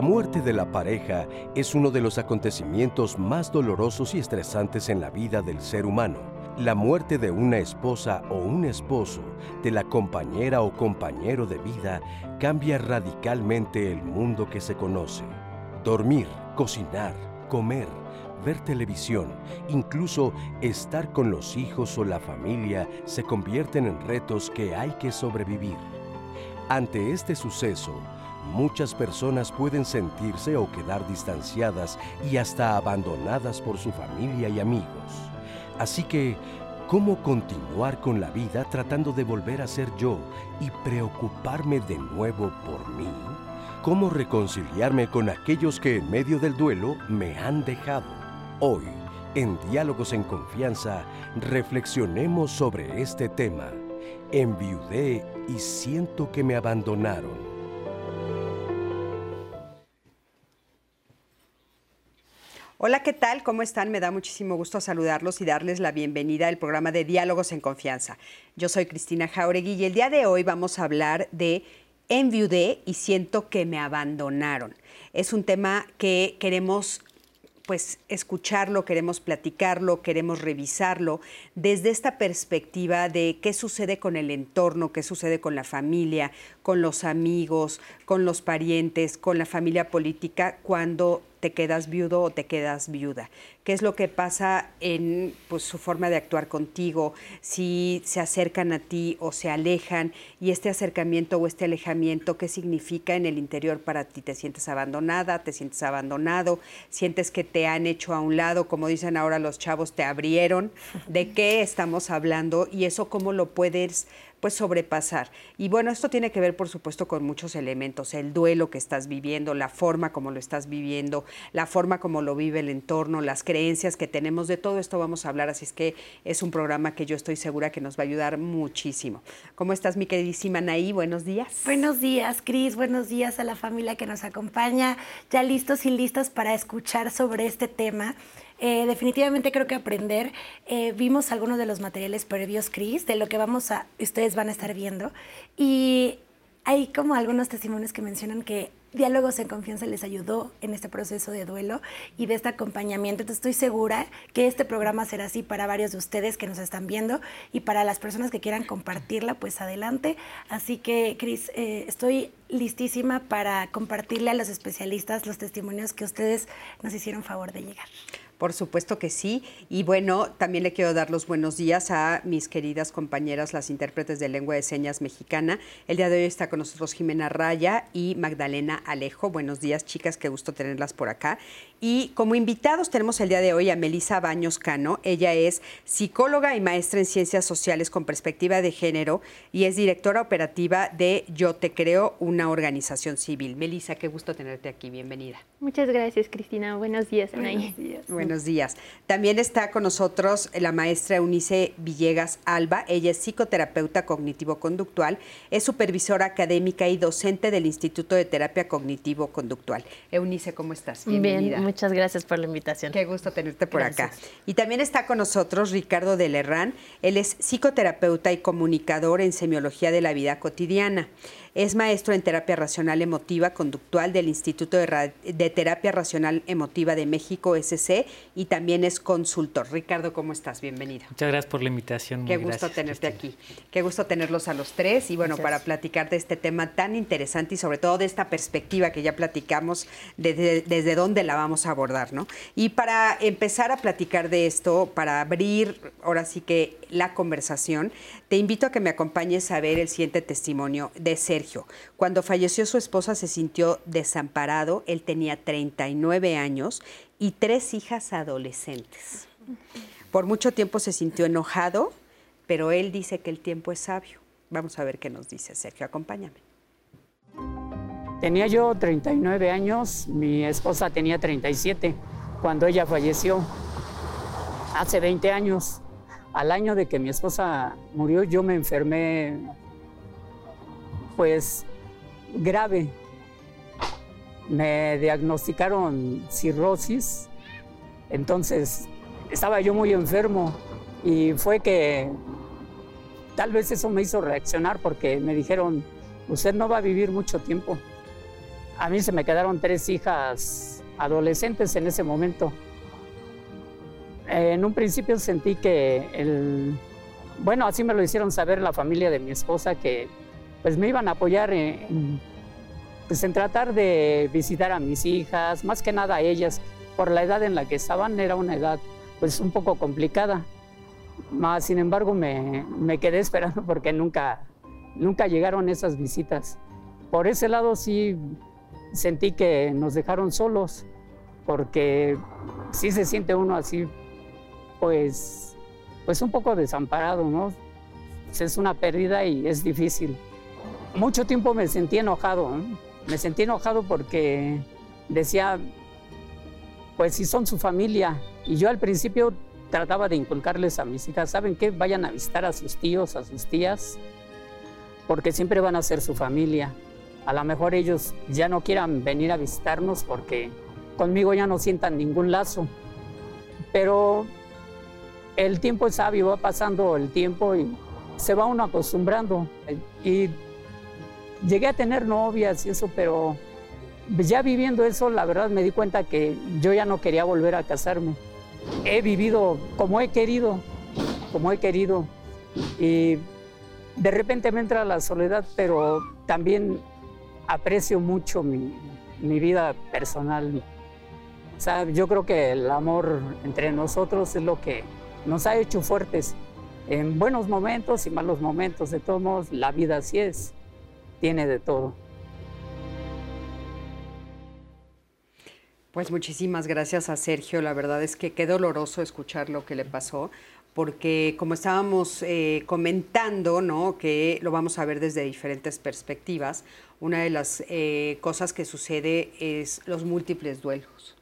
La muerte de la pareja es uno de los acontecimientos más dolorosos y estresantes en la vida del ser humano. La muerte de una esposa o un esposo, de la compañera o compañero de vida, cambia radicalmente el mundo que se conoce. Dormir, cocinar, comer, ver televisión, incluso estar con los hijos o la familia se convierten en retos que hay que sobrevivir. Ante este suceso, muchas personas pueden sentirse o quedar distanciadas y hasta abandonadas por su familia y amigos. Así que, ¿cómo continuar con la vida tratando de volver a ser yo y preocuparme de nuevo por mí? ¿Cómo reconciliarme con aquellos que en medio del duelo me han dejado? Hoy, en Diálogos en Confianza, reflexionemos sobre este tema. Enviudé y siento que me abandonaron. Hola, ¿qué tal? ¿Cómo están? Me da muchísimo gusto saludarlos y darles la bienvenida al programa de Diálogos en Confianza. Yo soy Cristina Jauregui y el día de hoy vamos a hablar de enviudé y siento que me abandonaron. Es un tema que queremos pues escucharlo, queremos platicarlo, queremos revisarlo desde esta perspectiva de qué sucede con el entorno, qué sucede con la familia, con los amigos, con los parientes, con la familia política cuando te quedas viudo o te quedas viuda. ¿Qué es lo que pasa en pues, su forma de actuar contigo? Si se acercan a ti o se alejan y este acercamiento o este alejamiento, ¿qué significa en el interior para ti? ¿Te sientes abandonada? ¿Te sientes abandonado? ¿Sientes que te han hecho a un lado? Como dicen ahora los chavos, te abrieron. ¿De qué estamos hablando? Y eso cómo lo puedes pues sobrepasar. Y bueno, esto tiene que ver, por supuesto, con muchos elementos, el duelo que estás viviendo, la forma como lo estás viviendo, la forma como lo vive el entorno, las creencias que tenemos, de todo esto vamos a hablar, así es que es un programa que yo estoy segura que nos va a ayudar muchísimo. ¿Cómo estás, mi queridísima Naí? Buenos días. Buenos días, Cris, buenos días a la familia que nos acompaña, ya listos y listas para escuchar sobre este tema. Eh, definitivamente creo que aprender. Eh, vimos algunos de los materiales previos, Chris, de lo que vamos a, ustedes van a estar viendo. Y hay como algunos testimonios que mencionan que Diálogos en Confianza les ayudó en este proceso de duelo y de este acompañamiento. Entonces estoy segura que este programa será así para varios de ustedes que nos están viendo y para las personas que quieran compartirla, pues adelante. Así que, Cris, eh, estoy listísima para compartirle a los especialistas los testimonios que ustedes nos hicieron favor de llegar. Por supuesto que sí. Y bueno, también le quiero dar los buenos días a mis queridas compañeras, las intérpretes de lengua de señas mexicana. El día de hoy está con nosotros Jimena Raya y Magdalena Alejo. Buenos días, chicas, qué gusto tenerlas por acá. Y como invitados tenemos el día de hoy a Melisa Baños Cano. Ella es psicóloga y maestra en ciencias sociales con perspectiva de género y es directora operativa de Yo Te Creo, una organización civil. Melisa, qué gusto tenerte aquí. Bienvenida. Muchas gracias, Cristina. Buenos días, Anaí. Buenos días. Buenos días. También está con nosotros la maestra Eunice Villegas Alba. Ella es psicoterapeuta cognitivo-conductual, es supervisora académica y docente del Instituto de Terapia Cognitivo-Conductual. Eunice, ¿cómo estás? Bienvenida. Bien, Muchas gracias por la invitación. Qué gusto tenerte por acá. Y también está con nosotros Ricardo de Lerrán. Él es psicoterapeuta y comunicador en semiología de la vida cotidiana. Es maestro en terapia racional emotiva conductual del Instituto de, Terapia Racional Emotiva de México, SC, y también es consultor. Ricardo, ¿cómo estás? Bienvenido. Muchas gracias por la invitación. Qué gusto tenerte aquí. Qué gusto tenerlos a los tres y bueno, para platicar de este tema tan interesante y sobre todo de esta perspectiva que ya platicamos, desde dónde la vamos a abordar, ¿no? Y para empezar a platicar de esto, para abrir ahora sí que la conversación, te invito a que me acompañes a ver el siguiente testimonio de Sergio. Cuando falleció su esposa se sintió desamparado, él tenía 39 años y tres hijas adolescentes. Por mucho tiempo se sintió enojado, pero él dice que el tiempo es sabio. Vamos a ver qué nos dice Sergio, acompáñame. Tenía yo 39 años, mi esposa tenía 37 cuando ella falleció, hace 20 años al año de que mi esposa murió, yo me enfermé, pues, grave. Me diagnosticaron cirrosis, entonces estaba yo muy enfermo y fue que tal vez eso me hizo reaccionar porque me dijeron, usted no va a vivir mucho tiempo. a mí se me quedaron tres hijas adolescentes en ese momento. En un principio sentí que el, bueno, así me lo hicieron saber la familia de mi esposa que pues me iban a apoyar en, pues en tratar de visitar a mis hijas, más que nada a ellas, por la edad en la que estaban, era una edad pues un poco complicada. Más, sin embargo, me, me quedé esperando porque nunca, nunca llegaron esas visitas. Por ese lado sí sentí que nos dejaron solos, porque sí se siente uno así, pues, pues un poco desamparado, ¿no? Es una pérdida y es difícil. Mucho tiempo me sentí enojado, me sentí enojado porque decía, pues si son su familia, y yo al principio trataba de inculcarles a mis hijas, ¿saben qué? Vayan a visitar a sus tíos, a sus tías, porque siempre van a ser su familia. A lo mejor ellos ya no quieran venir a visitarnos porque conmigo ya no sientan ningún lazo. Pero el tiempo es sabio, va pasando el tiempo y se va uno acostumbrando. Y llegué a tener novias y eso, pero ya viviendo eso, la verdad me di cuenta que yo ya no quería volver a casarme. He vivido como he querido, como he querido. Y de repente me entra la soledad, pero también aprecio mucho mi, vida personal. O sea, yo creo que el amor entre nosotros es lo que nos ha hecho fuertes en buenos momentos y malos momentos. De todos modos, la vida así es, tiene de todo. Pues muchísimas gracias a Sergio. La verdad es que qué doloroso escuchar lo que le pasó porque como estábamos eh, comentando, ¿no? que lo vamos a ver desde diferentes perspectivas, una de las eh, cosas que sucede es los múltiples duelos.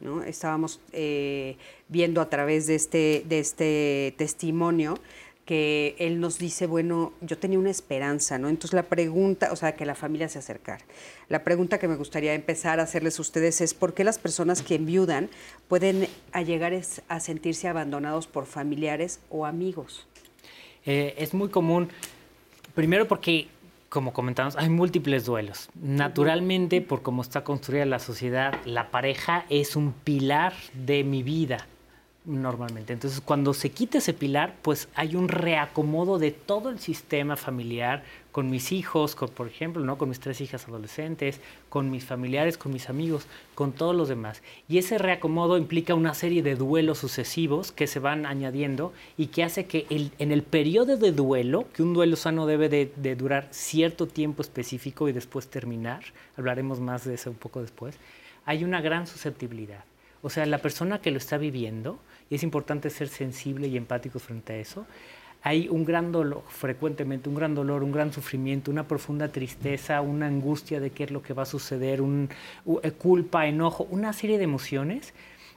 ¿no? Estábamos eh, viendo a través de este, de este testimonio que él nos dice, bueno, yo tenía una esperanza, ¿no? Entonces la pregunta, o sea, que la familia se acercara. La pregunta que me gustaría empezar a hacerles a ustedes es, ¿por qué las personas que enviudan pueden llegar a sentirse abandonados por familiares o amigos? Eh, es muy común, primero porque, como comentamos, hay múltiples duelos. Naturalmente, por cómo está construida la sociedad, la pareja es un pilar de mi vida normalmente. Entonces, cuando se quita ese pilar, pues hay un reacomodo de todo el sistema familiar con mis hijos, con, por ejemplo, ¿no? con mis tres hijas adolescentes, con mis familiares, con mis amigos, con todos los demás. Y ese reacomodo implica una serie de duelos sucesivos que se van añadiendo y que hace que el, en el periodo de duelo, que un duelo sano debe de, de durar cierto tiempo específico y después terminar, hablaremos más de eso un poco después, hay una gran susceptibilidad. O sea, la persona que lo está viviendo y es importante ser sensible y empático frente a eso. Hay un gran dolor, frecuentemente un gran dolor, un gran sufrimiento, una profunda tristeza, una angustia de qué es lo que va a suceder, un, eh, culpa, enojo, una serie de emociones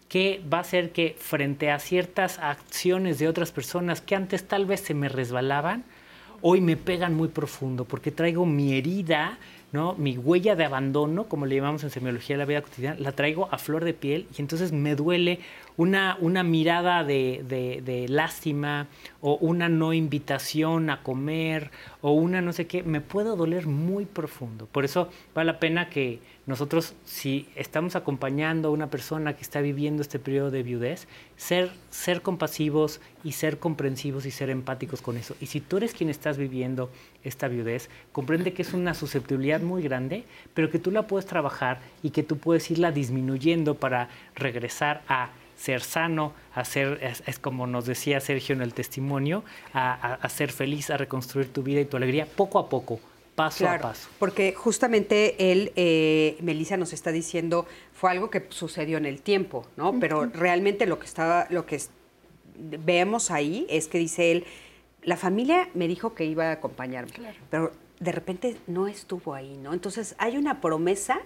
que va a hacer que frente a ciertas acciones de otras personas que antes tal vez se me resbalaban, hoy me pegan muy profundo porque traigo mi herida ¿no? Mi huella de abandono, como le llamamos en semiología de la vida cotidiana, la traigo a flor de piel y entonces me duele una, una mirada de, de, lástima o una no invitación a comer o una no sé qué, me puede doler muy profundo. Por eso vale la pena que nosotros, si estamos acompañando a una persona que está viviendo este periodo de viudez, ser, ser compasivos y ser comprensivos y ser empáticos con eso. Y si tú eres quien estás viviendo esta viudez, comprende que es una susceptibilidad muy grande, pero que tú la puedes trabajar y que tú puedes irla disminuyendo para regresar a ser sano, a ser, es, como nos decía Sergio en el testimonio, a, ser feliz, a reconstruir tu vida y tu alegría poco a poco, paso a paso. Porque justamente él, eh, Melissa nos está diciendo, fue algo que sucedió en el tiempo, ¿no? Pero realmente lo que estaba, lo que vemos ahí es que dice él, la familia me dijo que iba a acompañarme, pero de repente no estuvo ahí, ¿no? Entonces hay una promesa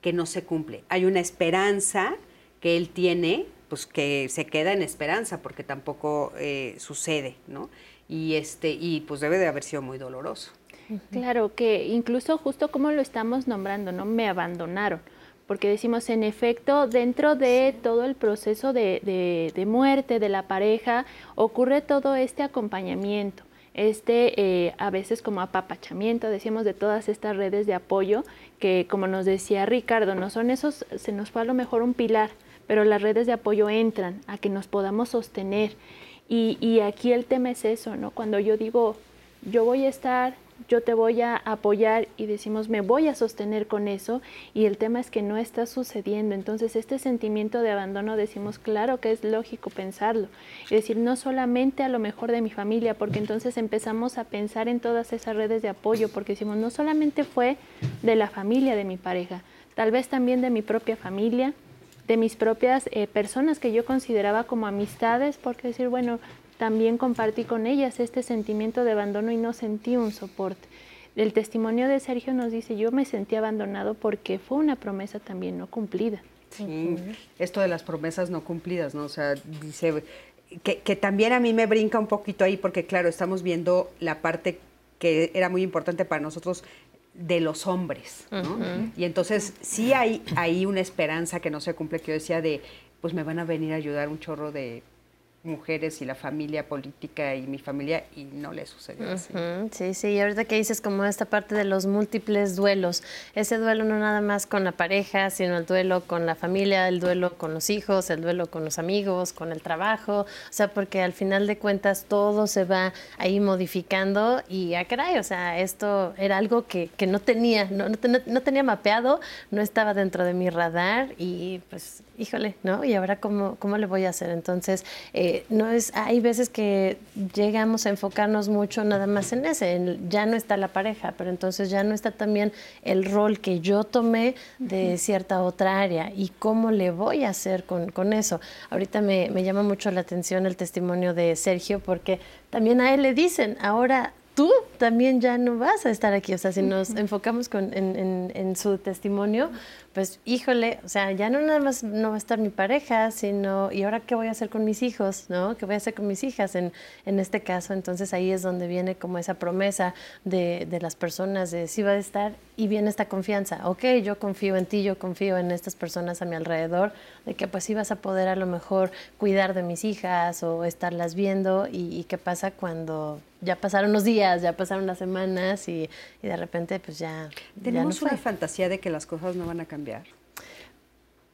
que no se cumple, hay una esperanza que él tiene, pues que se queda en esperanza porque tampoco eh, sucede, ¿no? Y este y pues debe de haber sido muy doloroso. Claro, que incluso justo como lo estamos nombrando, ¿no? Me abandonaron porque decimos, en efecto, dentro de todo el proceso de, muerte de la pareja ocurre todo este acompañamiento. este eh, a veces como apapachamiento, decíamos de todas estas redes de apoyo que como nos decía Ricardo, no son esos, se nos fue a lo mejor un pilar, pero las redes de apoyo entran a que nos podamos sostener. Y, aquí el tema es eso, ¿no? Cuando yo digo, yo voy a estar yo te voy a apoyar y decimos, me voy a sostener con eso y el tema es que no está sucediendo. Entonces, este sentimiento de abandono decimos, claro que es lógico pensarlo. Es decir, no solamente a lo mejor de mi familia, porque entonces empezamos a pensar en todas esas redes de apoyo, porque decimos, no solamente fue de la familia de mi pareja, tal vez también de mi propia familia, de mis propias eh, personas que yo consideraba como amistades, porque decir, bueno, también compartí con ellas este sentimiento de abandono y no sentí un soporte. El testimonio de Sergio nos dice, yo me sentí abandonado porque fue una promesa también no cumplida. Sí, esto de las promesas no cumplidas, ¿no? O sea, dice que, que también a mí me brinca un poquito ahí porque, claro, estamos viendo la parte que era muy importante para nosotros de los hombres, ¿no? Y entonces sí hay, hay una esperanza que no se cumple, que yo decía de, pues me van a venir a ayudar un chorro de mujeres y la familia política y mi familia y no le sucedió así. Sí, sí, y ahorita que dices como esta parte de los múltiples duelos, ese duelo no nada más con la pareja, sino el duelo con la familia, el duelo con los hijos, el duelo con los amigos, con el trabajo, o sea, porque al final de cuentas todo se va ahí modificando y a ah, caray, o sea, esto era algo que, que no tenía, no, no, no tenía mapeado, no estaba dentro de mi radar y pues híjole, ¿no? Y ahora cómo, cómo le voy a hacer. Entonces, eh, no es, hay veces que llegamos a enfocarnos mucho nada más en ese, ya no está la pareja, pero entonces ya no está también el rol que yo tomé de cierta otra área y cómo le voy a hacer con, con eso. Ahorita me, me llama mucho la atención el testimonio de Sergio porque también a él le dicen, ahora tú también ya no vas a estar aquí. O sea, si nos enfocamos con, en, en, en, su testimonio, pues híjole, o sea, ya no nada más no va a estar mi pareja, sino, ¿y ahora qué voy a hacer con mis hijos? ¿No? ¿Qué voy a hacer con mis hijas en, en este caso? Entonces ahí es donde viene como esa promesa de, de las personas de sí va a estar y viene esta confianza. Ok, yo confío en ti, yo confío en estas personas a mi alrededor, de que pues sí vas a poder a lo mejor cuidar de mis hijas o estarlas viendo y, y qué pasa cuando ya pasaron unos días, ya pasaron las semanas y, y de repente pues ya... Tenemos ya no una fantasía de que las cosas no van a cambiar.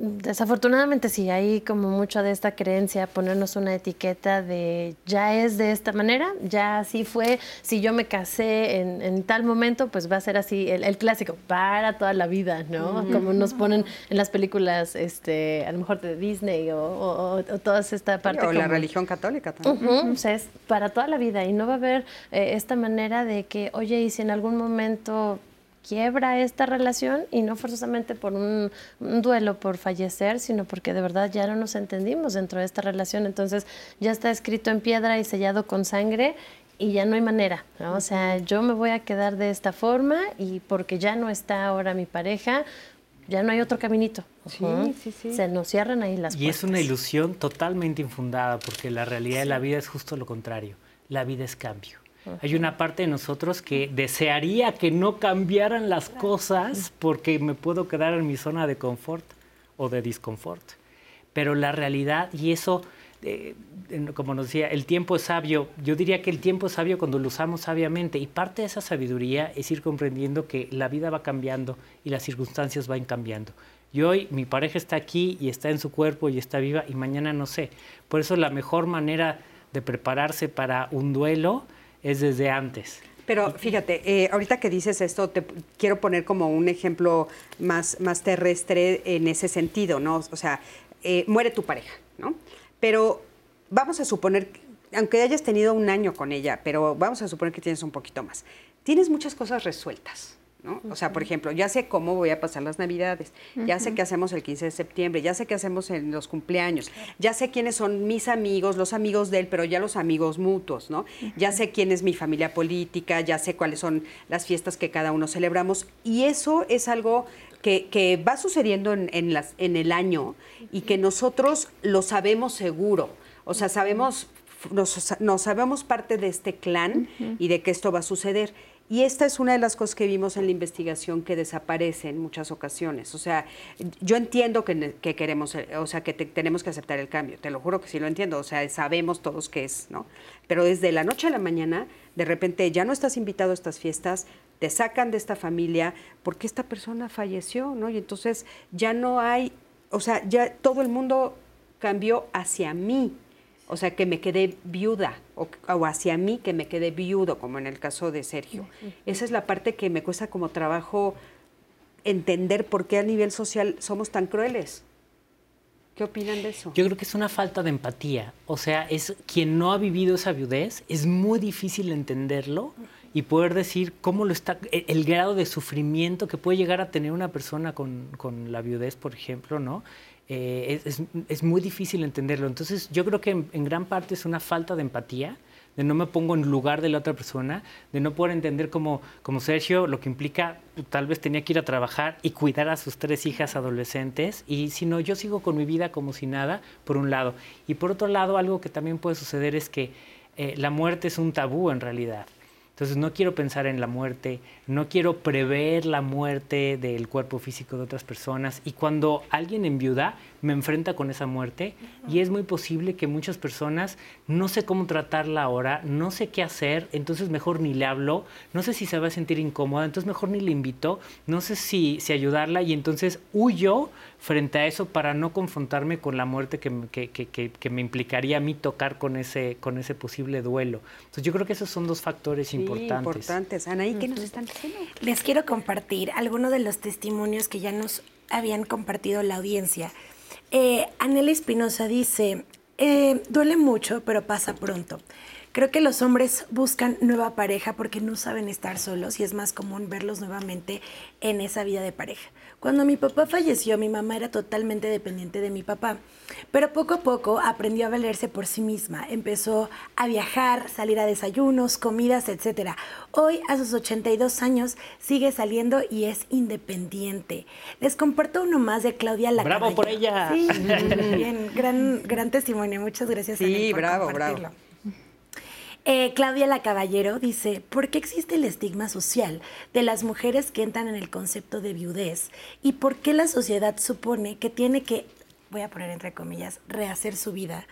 Desafortunadamente sí, hay como mucho de esta creencia, ponernos una etiqueta de ya es de esta manera, ya así fue, si yo me casé en, en tal momento, pues va a ser así, el, el clásico, para toda la vida, ¿no? Como nos ponen en las películas, este, a lo mejor de Disney o, o, o toda esta parte. o como, la religión católica también. Uh -huh, o sea, es para toda la vida y no va a haber eh, esta manera de que, oye, y si en algún momento quiebra esta relación y no forzosamente por un, un, duelo por fallecer, sino porque de verdad ya no nos entendimos dentro de esta relación. Entonces ya está escrito en piedra y sellado con sangre y ya no hay manera, ¿no? O sea, yo me voy a quedar de esta forma y porque ya no está ahora mi pareja, ya no hay otro caminito. Sí, sí, sí. Se nos cierran ahí las y puertas. es una ilusión totalmente infundada porque la realidad sí. de la vida es justo lo contrario. La vida es cambio. Hay una parte de nosotros que desearía que no cambiaran las cosas porque me puedo quedar en mi zona de confort o de disconfort. Pero la realidad, y eso, eh, como nos decía, el tiempo es sabio. Yo diría que el tiempo es sabio cuando lo usamos sabiamente. Y parte de esa sabiduría es ir comprendiendo que la vida va cambiando y las circunstancias van cambiando. Y hoy mi pareja está aquí y está en su cuerpo y está viva y mañana no sé. Por eso la mejor manera de prepararse para un duelo es desde antes. Pero fíjate, eh, ahorita que dices esto, te quiero poner como un ejemplo más, más terrestre en ese sentido, ¿no? O sea, eh, muere tu pareja, ¿no? Pero vamos a suponer, aunque hayas tenido un año con ella, pero vamos a suponer que tienes un poquito más, tienes muchas cosas resueltas. ¿No? O sea, por ejemplo, ya sé cómo voy a pasar las Navidades, ya sé qué hacemos el 15 de septiembre, ya sé qué hacemos en los cumpleaños, ya sé quiénes son mis amigos, los amigos de él, pero ya los amigos mutuos, ¿no? Ya sé quién es mi familia política, ya sé cuáles son las fiestas que cada uno celebramos y eso es algo que, que va sucediendo en, en, las, en el año y que nosotros lo sabemos seguro, o sea, sabemos nos, nos, sabemos parte de este clan uh -huh. y de que esto va a suceder. Y esta es una de las cosas que vimos en la investigación que desaparece en muchas ocasiones. O sea, yo entiendo que, que queremos, o sea, que tenemos que aceptar el cambio. Te lo juro que sí lo entiendo. O sea, sabemos todos qué es, ¿no? Pero desde la noche a la mañana, de repente ya no estás invitado a estas fiestas, te sacan de esta familia porque esta persona falleció, ¿no? Y entonces ya no hay, o sea, ya todo el mundo cambió hacia mí, o sea, que me quedé viuda, o, hacia mí que me quedé viudo, como en el caso de Sergio. Esa es la parte que me cuesta como trabajo entender por qué a nivel social somos tan crueles. ¿Qué opinan de eso? Yo creo que es una falta de empatía. O sea, es quien no ha vivido esa viudez, es muy difícil entenderlo y poder decir cómo lo está, e, el, grado de sufrimiento que puede llegar a tener una persona con, con la viudez, por ejemplo, ¿no? Eh, es, es, muy difícil entenderlo. Entonces, yo creo que en, gran parte es una falta de empatía, de no me pongo en lugar de la otra persona, de no poder entender como, como Sergio lo que implica, tal vez tenía que ir a trabajar y cuidar a sus tres hijas adolescentes, y si no, yo sigo con mi vida como si nada, por un lado. Y por otro lado, algo que también puede suceder es que eh, la muerte es un tabú en realidad. Entonces no quiero pensar en la muerte, no quiero prever la muerte del cuerpo físico de otras personas. Y cuando alguien enviuda, me enfrenta con esa muerte y es muy posible que muchas personas no sé cómo tratarla ahora, no sé qué hacer, entonces mejor ni le hablo, no sé si se va a sentir incómoda, entonces mejor ni le invito, no sé si, si ayudarla y entonces huyo frente a eso para no confrontarme con la muerte que, que, que, que me implicaría a mí tocar con ese, con ese posible duelo. Entonces yo creo que esos son dos factores sí, importantes. importantes. Anaí, ¿qué nos están diciendo? Les quiero compartir algunos de los testimonios que ya nos habían compartido la audiencia. Eh, Anela Espinosa dice, eh, duele mucho, pero pasa pronto. Creo que los hombres buscan nueva pareja porque no saben estar solos y es más común verlos nuevamente en esa vida de pareja. Cuando mi papá falleció, mi mamá era totalmente dependiente de mi papá, pero poco a poco aprendió a valerse por sí misma. Empezó a viajar, salir a desayunos, comidas, etc. Hoy, a sus 82 años, sigue saliendo y es independiente. Les comparto uno más de Claudia La ¡Bravo por ella! Sí, bien, gran, gran testimonio. Muchas gracias. Sí, bravo, bravo. Eh, Claudia La Caballero dice, ¿por qué existe el estigma social de las mujeres que entran en el concepto de viudez? ¿Y por qué la sociedad supone que tiene que, voy a poner entre comillas, rehacer su vida?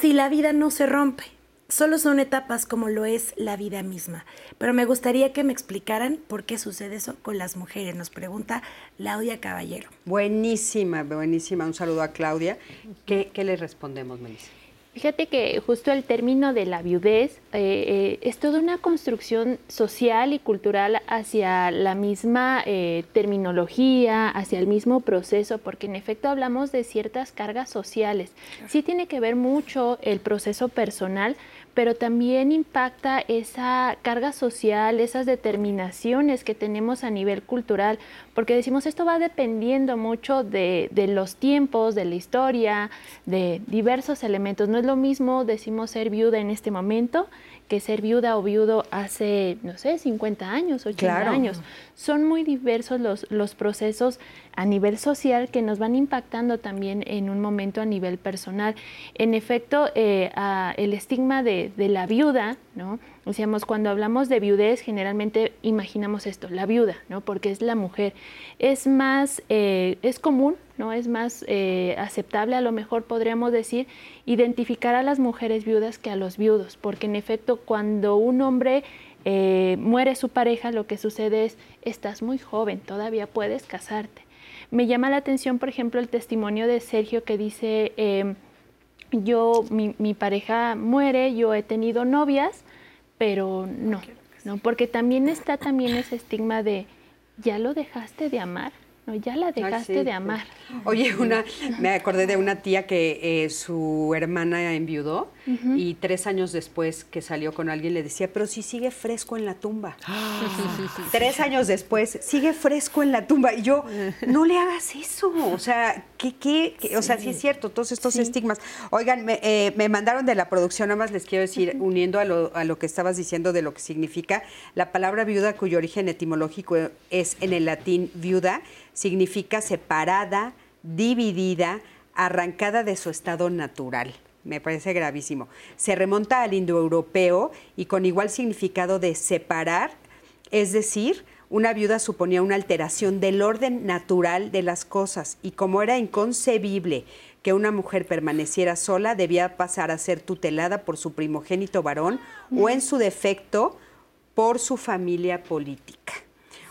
Si la vida no se rompe, solo son etapas como lo es la vida misma. Pero me gustaría que me explicaran por qué sucede eso con las mujeres, nos pregunta Claudia Caballero. Buenísima, buenísima. Un saludo a Claudia. ¿Qué, qué le respondemos, Melissa? Fíjate que justo el término de la viudez eh, eh, es toda una construcción social y cultural hacia la misma eh, terminología, hacia el mismo proceso, porque en efecto hablamos de ciertas cargas sociales. Sí tiene que ver mucho el proceso personal, pero también impacta esa carga social, esas determinaciones que tenemos a nivel cultural, porque decimos esto va dependiendo mucho de, los tiempos, de la historia, de diversos elementos. No es lo mismo, decimos, ser viuda en este momento que ser viuda o viudo hace, no sé, 50 años, 80 años. Son muy diversos los, los procesos a nivel social que nos van impactando también en un momento a nivel personal. En efecto, eh, el estigma de, de la viuda, ¿no? Decíamos, cuando hablamos de viudez, generalmente imaginamos esto, la viuda, ¿no? Porque es la mujer. Es más, eh, es común, ¿no? Es más eh, aceptable, a lo mejor podríamos decir, identificar a las mujeres viudas que a los viudos, porque en efecto, cuando un hombre eh, muere su pareja, lo que sucede es, estás muy joven, todavía puedes casarte. Me llama la atención, por ejemplo, el testimonio de Sergio que dice, em, yo, mi, mi pareja muere, yo he tenido novias, pero no, no, porque también está también ese estigma de, ¿ya lo dejaste de amar? No, ya la dejaste de amar. Oye, una, me acordé de una tía que eh, su hermana enviudó y tres años después que salió con alguien le decía, pero si sigue fresco en la tumba. tres años después, sigue fresco en la tumba. Y yo, no le hagas eso. O sea, ¿qué, qué? O sea, sí es cierto, todos estos estigmas. Oigan, me, eh, me, mandaron de la producción, nada más les quiero decir, uniendo a lo, a lo que estabas diciendo de lo que significa, la palabra viuda cuyo origen etimológico es en el latín viuda, significa separada, dividida, arrancada de su estado natural. me parece gravísimo. Se remonta al indoeuropeo y con igual significado de separar, es decir, una viuda suponía una alteración del orden natural de las cosas y como era inconcebible que una mujer permaneciera sola, debía pasar a ser tutelada por su primogénito varón o en su defecto por su familia política.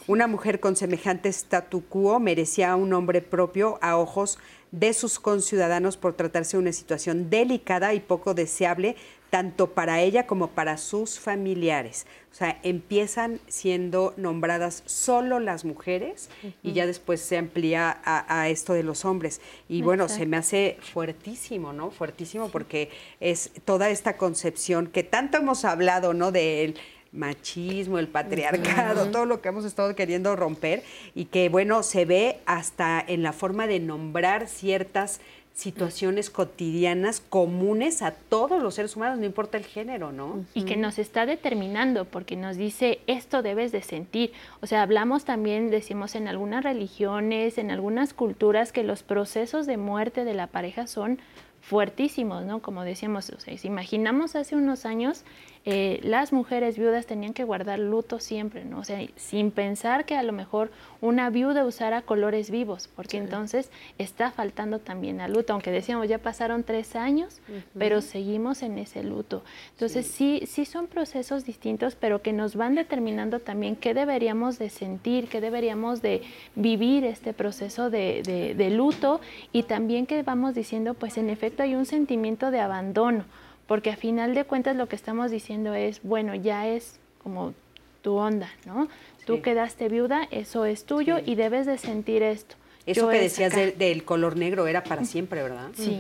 Una mujer con semejante statu quo merecía un hombre propio a ojos de sus conciudadanos por tratarse de una situación delicada y poco deseable tanto para ella como para sus familiares. O sea, empiezan siendo nombradas solo las mujeres y ya después se amplía a, esto de los hombres. Y bueno, se me hace fuertísimo, ¿no? Fuertísimo porque es toda esta concepción que tanto hemos hablado, ¿no? Del machismo, el patriarcado, todo lo que hemos estado queriendo romper y que, bueno, se ve hasta en la forma de nombrar ciertas situaciones cotidianas comunes a todos los seres humanos, no importa el género, ¿no? Y que nos está determinando, porque nos dice, esto debes de sentir. O sea, hablamos también, decimos en algunas religiones, en algunas culturas, que los procesos de muerte de la pareja son fuertísimos, ¿no? Como decíamos, o sea, si imaginamos hace unos años, eh, las mujeres viudas tenían que guardar luto siempre, ¿no? O sea, sin pensar que a lo mejor una viuda usara colores vivos, porque entonces está faltando también al luto, aunque decíamos ya pasaron tres años, pero seguimos en ese luto. Entonces sí. sí, son procesos distintos, pero que nos van determinando también qué deberíamos de sentir, qué deberíamos de vivir este proceso de, de, de luto y también que vamos diciendo, pues en efecto hay un sentimiento de abandono porque a final de cuentas lo que estamos diciendo es, bueno, ya es como tu onda, ¿no? Tú quedaste viuda, eso es tuyo y debes de sentir esto. Eso que decías del, color negro era para siempre, ¿verdad? Sí.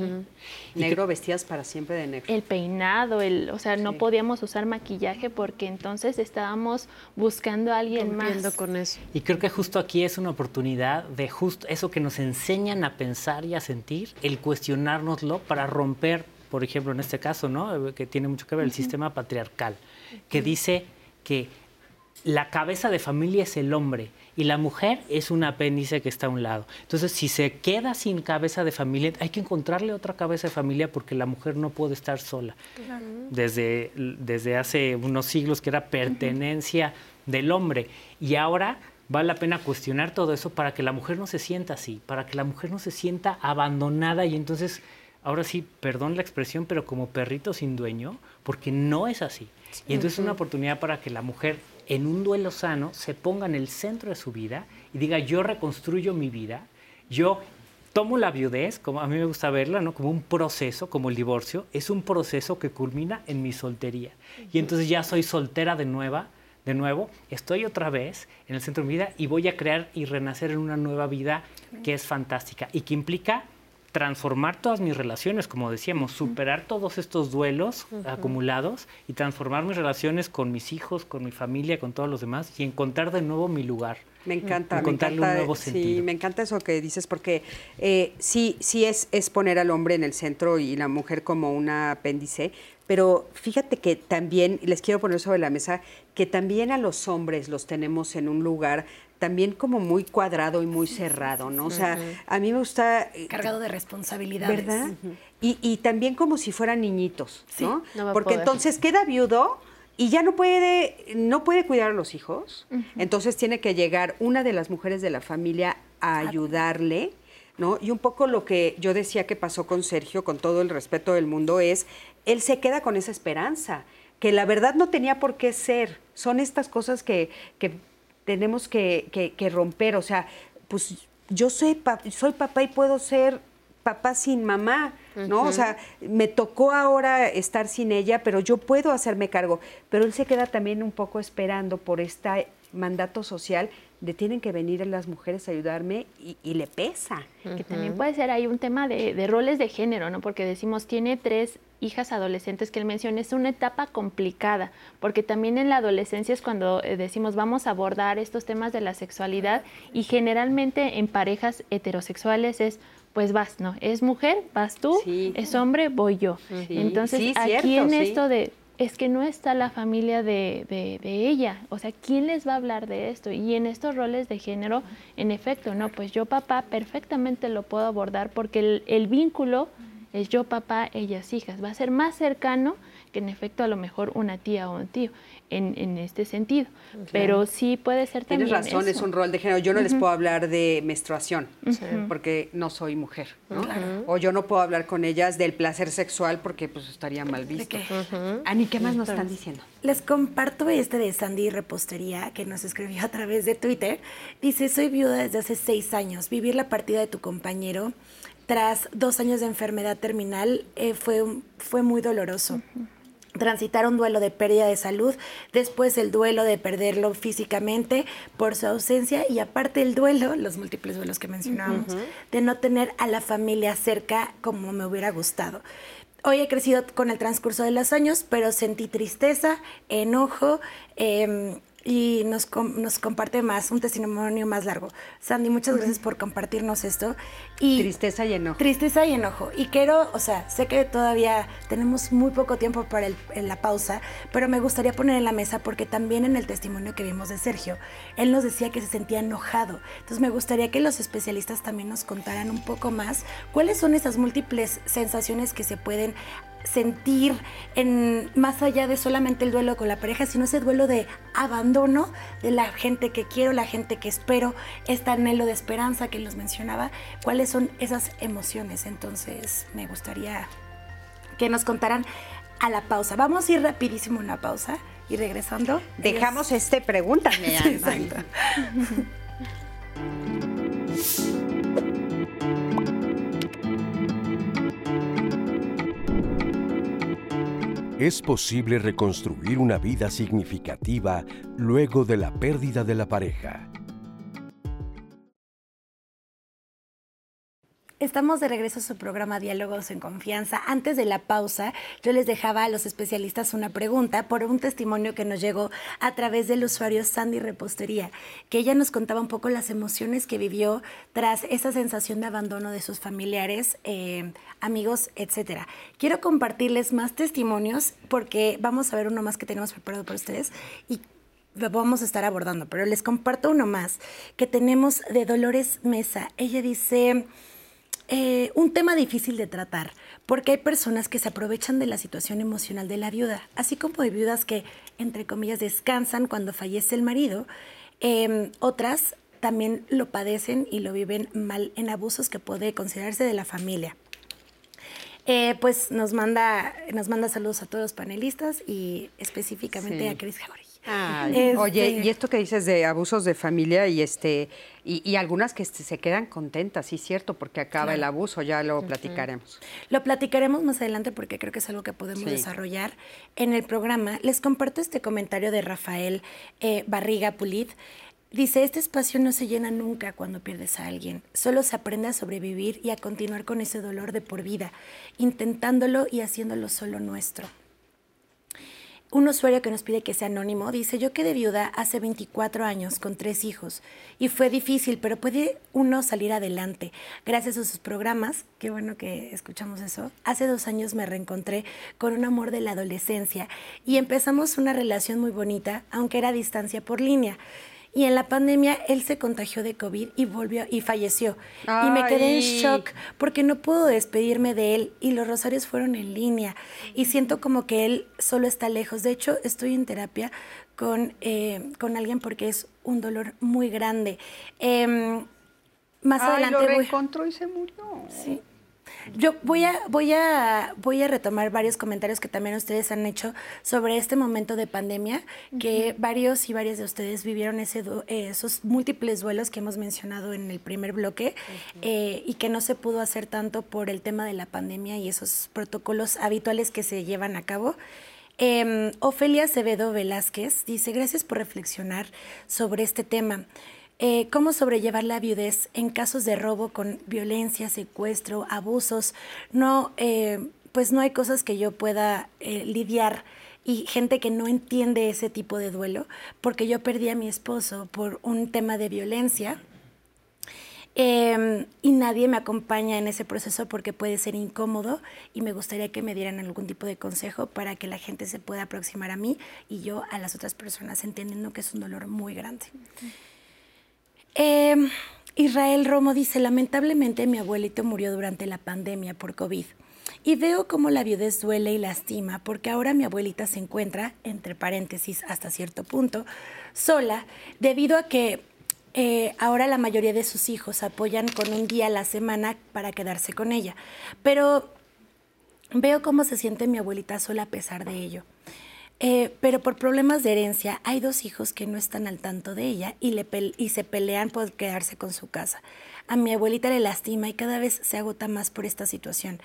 Negro vestías para siempre de negro. El peinado, el, o sea, no podíamos usar maquillaje porque entonces estábamos buscando a alguien más. con eso. Y creo que justo aquí es una oportunidad de justo eso que nos enseñan a pensar y a sentir, el cuestionárnoslo para romper por ejemplo, en este caso, ¿no? que tiene mucho que ver el sistema patriarcal, que dice que la cabeza de familia es el hombre y la mujer es un apéndice que está a un lado. Entonces, si se queda sin cabeza de familia, hay que encontrarle otra cabeza de familia porque la mujer no puede estar sola. Desde, desde hace unos siglos que era pertenencia del hombre. Y ahora vale la pena cuestionar todo eso para que la mujer no se sienta así, para que la mujer no se sienta abandonada y entonces ahora sí, perdón la expresión, pero como perrito sin dueño, porque no es así. Y entonces es una oportunidad para que la mujer en un duelo sano se ponga en el centro de su vida y diga, yo reconstruyo mi vida, yo tomo la viudez, como a mí me gusta verla, ¿no? como un proceso, como el divorcio, es un proceso que culmina en mi soltería. Y entonces ya soy soltera de nueva, de nuevo, estoy otra vez en el centro de mi vida y voy a crear y renacer en una nueva vida que es fantástica y que implica transformar todas mis relaciones, como decíamos, superar todos estos duelos acumulados y transformar mis relaciones con mis hijos, con mi familia, con todos los demás y encontrar de nuevo mi lugar. Me encanta, me encanta, un nuevo sí, me encanta eso que dices porque eh, sí, sí es, es poner al hombre en el centro y la mujer como un apéndice, pero fíjate que también, les quiero poner sobre la mesa, que también a los hombres los tenemos en un lugar también como muy cuadrado y muy cerrado, ¿no? O sea, a mí me gusta... Eh, Cargado de responsabilidades. ¿Verdad? y, y, también como si fueran niñitos, ¿no? Porque entonces queda viudo y ya no puede, no puede cuidar a los hijos, entonces tiene que llegar una de las mujeres de la familia a ayudarle, ¿no? Y un poco lo que yo decía que pasó con Sergio, con todo el respeto del mundo, es, él se queda con esa esperanza que la verdad no tenía por qué ser. Son estas cosas que, que tenemos que, que, romper. O sea, pues yo soy, soy papá y puedo ser papá sin mamá, ¿no? O sea, me tocó ahora estar sin ella, pero yo puedo hacerme cargo. Pero él se queda también un poco esperando por este mandato social de tienen que venir las mujeres a ayudarme y, le pesa. Que también puede ser ahí un tema de, de, roles de género, ¿no? Porque decimos, tiene tres hijas adolescentes que él menciona, es una etapa complicada, porque también en la adolescencia es cuando eh, decimos vamos a abordar estos temas de la sexualidad y generalmente en parejas heterosexuales es pues vas, ¿no? Es mujer, vas tú, es hombre, voy yo. Entonces, aquí en esto de es que no está la familia de, de, ella. O sea, ¿quién les va a hablar de esto? Y en estos roles de género, en efecto, no, pues yo papá perfectamente lo puedo abordar porque el, el vínculo Es yo papá, ellas hijas. Va a ser más cercano que en efecto a lo mejor una tía o un tío en, este sentido. Pero sí puede ser también. Tienes razón, es un rol de género. Yo no les puedo hablar de menstruación porque no soy mujer. O yo no puedo hablar con ellas del placer sexual porque pues estaría mal visto. Ani, ¿qué más nos están diciendo? Les comparto este de Sandy Repostería que nos escribió a través de Twitter. Dice, soy viuda desde hace seis años. Vivir la partida de tu compañero tras dos años de enfermedad terminal eh, fue, fue muy doloroso. Transitar un duelo de pérdida de salud, después el duelo de perderlo físicamente por su ausencia y aparte el duelo, los múltiples duelos que mencionábamos, de no tener a la familia cerca como me hubiera gustado. Hoy he crecido con el transcurso de los años, pero sentí tristeza, enojo, eh, y nos, nos comparte más, un testimonio más largo. Sandy, muchas gracias por compartirnos esto. Y tristeza y enojo. Tristeza y enojo. Y quiero, o sea, sé que todavía tenemos muy poco tiempo para la pausa, pero me gustaría poner en la mesa porque también en el testimonio que vimos de Sergio, él nos decía que se sentía enojado. Entonces me gustaría que los especialistas también nos contaran un poco más cuáles son esas múltiples sensaciones que se pueden sentir en, más allá de solamente el duelo con la pareja, sino ese duelo de abandono de la gente que quiero, la gente que espero, este anhelo de esperanza que los mencionaba, cuáles son esas emociones. Entonces me gustaría que nos contaran a la pausa. Vamos a ir rapidísimo a una pausa y regresando. Dejamos este pregunta. Sí, Es posible reconstruir una vida significativa luego de la pérdida de la pareja. Estamos de regreso a su programa Diálogos en Confianza. Antes de la pausa, yo les dejaba a los especialistas una pregunta por un testimonio que nos llegó a través del usuario Sandy Repostería, que ella nos contaba un poco las emociones que vivió tras esa sensación de abandono de sus familiares, eh, amigos, etcétera. Quiero compartirles más testimonios porque vamos a ver uno más que tenemos preparado para ustedes y lo vamos a estar abordando, pero les comparto uno más que tenemos de Dolores Mesa. Ella dice eh, un tema difícil de tratar, porque hay personas que se aprovechan de la situación emocional de la viuda, así como hay viudas que, entre comillas, descansan cuando fallece el marido, em, otras también lo padecen y lo viven mal en abusos que puede considerarse de la familia. Eh, pues nos manda, nos manda saludos a todos los panelistas y específicamente a Cris Este, oye, y esto que dices de abusos de familia y este y, algunas que se quedan contentas, sí, cierto, porque acaba el abuso, ya lo platicaremos. Lo platicaremos más adelante porque creo que es algo que podemos desarrollar en el programa. Les comparto este comentario de Rafael eh, Barriga Pulit. Dice, este espacio no se llena nunca cuando pierdes a alguien, solo se aprende a sobrevivir y a continuar con ese dolor de por vida, intentándolo y haciéndolo solo nuestro. Un usuario que nos pide que sea anónimo dice, yo quedé viuda hace 24 años con tres hijos y fue difícil, pero puede uno salir adelante. Gracias a sus programas, qué bueno que escuchamos eso, hace dos años me reencontré con un amor de la adolescencia y empezamos una relación muy bonita, aunque era a distancia por línea. Y en la pandemia él se contagió de COVID y volvió y falleció. Y me quedé en shock porque no puedo despedirme de él y los rosarios fueron en línea. Y siento como que él solo está lejos. De hecho, estoy en terapia con, eh, con alguien porque es un dolor muy grande. Eh, más adelante. Lo reencontró y se murió. Sí. Yo voy a, voy, a, voy a retomar varios comentarios que también ustedes han hecho sobre este momento de pandemia, que varios y varias de ustedes vivieron ese esos múltiples duelos que hemos mencionado en el primer bloque eh, y que no se pudo hacer tanto por el tema de la pandemia y esos protocolos habituales que se llevan a cabo. Eh, Ofelia Acevedo Velázquez dice, gracias por reflexionar sobre este tema. Eh, cómo sobrellevar la viudez en casos de robo con violencia, secuestro, abusos. No, eh, pues no hay cosas que yo pueda eh, lidiar y gente que no entiende ese tipo de duelo, porque yo perdí a mi esposo por un tema de violencia. Em, y nadie me acompaña en ese proceso porque puede ser incómodo y me gustaría que me dieran algún tipo de consejo para que la gente se pueda aproximar a mí y yo a las otras personas, entendiendo que es un dolor muy grande. Israel Romo dice, lamentablemente mi abuelito murió durante la pandemia por COVID. y veo cómo la viudez duele y lastima, porque ahora mi abuelita se encuentra, entre paréntesis hasta cierto punto, sola, debido a que eh, ahora la mayoría de sus hijos apoyan con un día a la semana para quedarse con ella. Pero veo cómo se siente mi abuelita sola a pesar de ello. Eh, pero por problemas de herencia hay dos hijos que no están al tanto de ella y, le y se pelean por quedarse con su casa. A mi abuelita le lastima y cada vez se agota más por esta situación.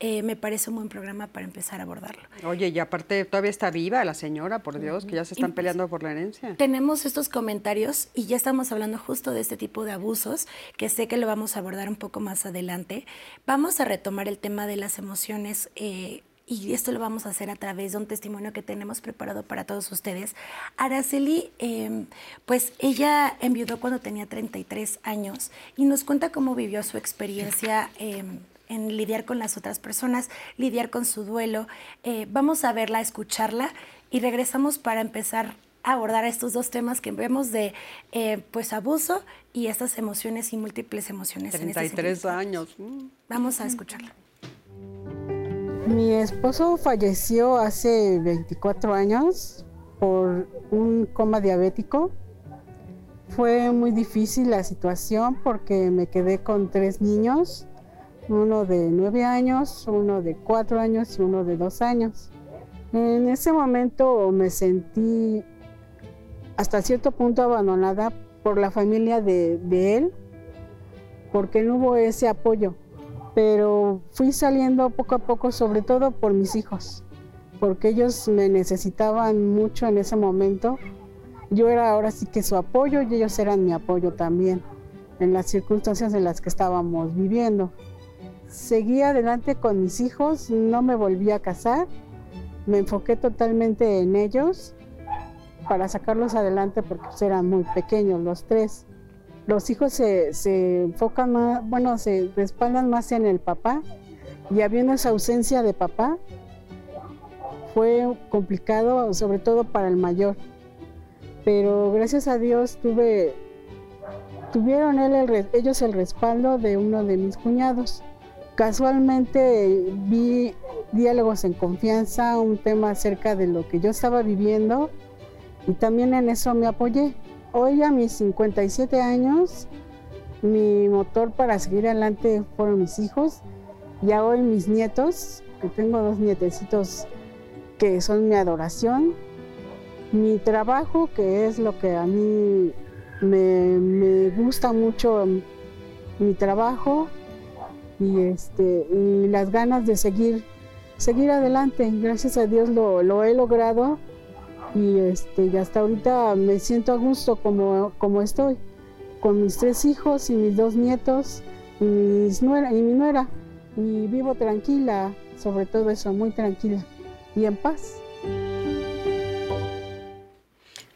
Eh, me parece un buen programa para empezar a abordarlo. Oye, y aparte todavía está viva la señora, por Dios, que ya se están peleando por la herencia. Tenemos estos comentarios y ya estamos hablando justo de este tipo de abusos, que sé que lo vamos a abordar un poco más adelante. Vamos a retomar el tema de las emociones. Eh, y esto lo vamos a hacer a través de un testimonio que tenemos preparado para todos ustedes. Araceli, em, pues ella enviudó cuando tenía 33 años y nos cuenta cómo vivió su experiencia. Em, en lidiar con las otras personas, lidiar con su duelo. Eh, vamos a verla, escucharla y regresamos para empezar a abordar estos dos temas que vemos de eh, pues abuso y estas emociones y múltiples emociones. 33 años. Vamos a escucharla. Mi esposo falleció hace 24 años por un coma diabético. Fue muy difícil la situación porque me quedé con tres niños uno de nueve años, uno de cuatro años y uno de dos años. En ese momento me sentí hasta cierto punto abandonada por la familia de, él, porque no hubo ese apoyo. Pero fui saliendo poco a poco, sobre todo por mis hijos, porque ellos me necesitaban mucho en ese momento. Yo era ahora sí que su apoyo y ellos eran mi apoyo también en las circunstancias en las que estábamos viviendo seguí adelante con mis hijos, no me volví a casar, me enfoqué totalmente en ellos para sacarlos adelante porque pues, eran muy pequeños los tres. Los hijos se, enfocan más, bueno, se respaldan más en el papá y habiendo esa ausencia de papá fue complicado, sobre todo para el mayor. Pero gracias a Dios tuve, tuvieron ellos el respaldo de uno de mis cuñados Casualmente vi diálogos en confianza, un tema acerca de lo que yo estaba viviendo y también en eso me apoyé. Hoy a mis 57 años, mi motor para seguir adelante fueron mis hijos y hoy mis nietos, que tengo dos nietecitos que son mi adoración, mi trabajo, que es lo que a mí me, me gusta mucho, mi trabajo, y, este, y las ganas de seguir, seguir adelante. Gracias a Dios lo, he logrado y, este, y hasta ahorita me siento a gusto como, como estoy, con mis tres hijos y mis dos nietos y, mis nuera, y mi nuera. Y vivo tranquila, sobre todo eso, muy tranquila y en paz.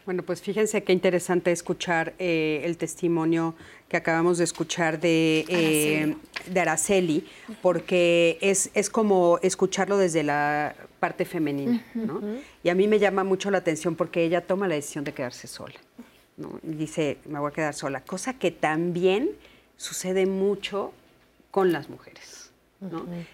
Bueno, pues fíjense qué interesante escuchar eh, el testimonio que acabamos de escuchar de, eh, de Araceli, porque es, es como escucharlo desde la parte femenina, ¿no? Y a mí me llama mucho la atención porque ella toma la decisión de quedarse sola, ¿no? Y dice, me voy a quedar sola, cosa que también sucede mucho con las mujeres.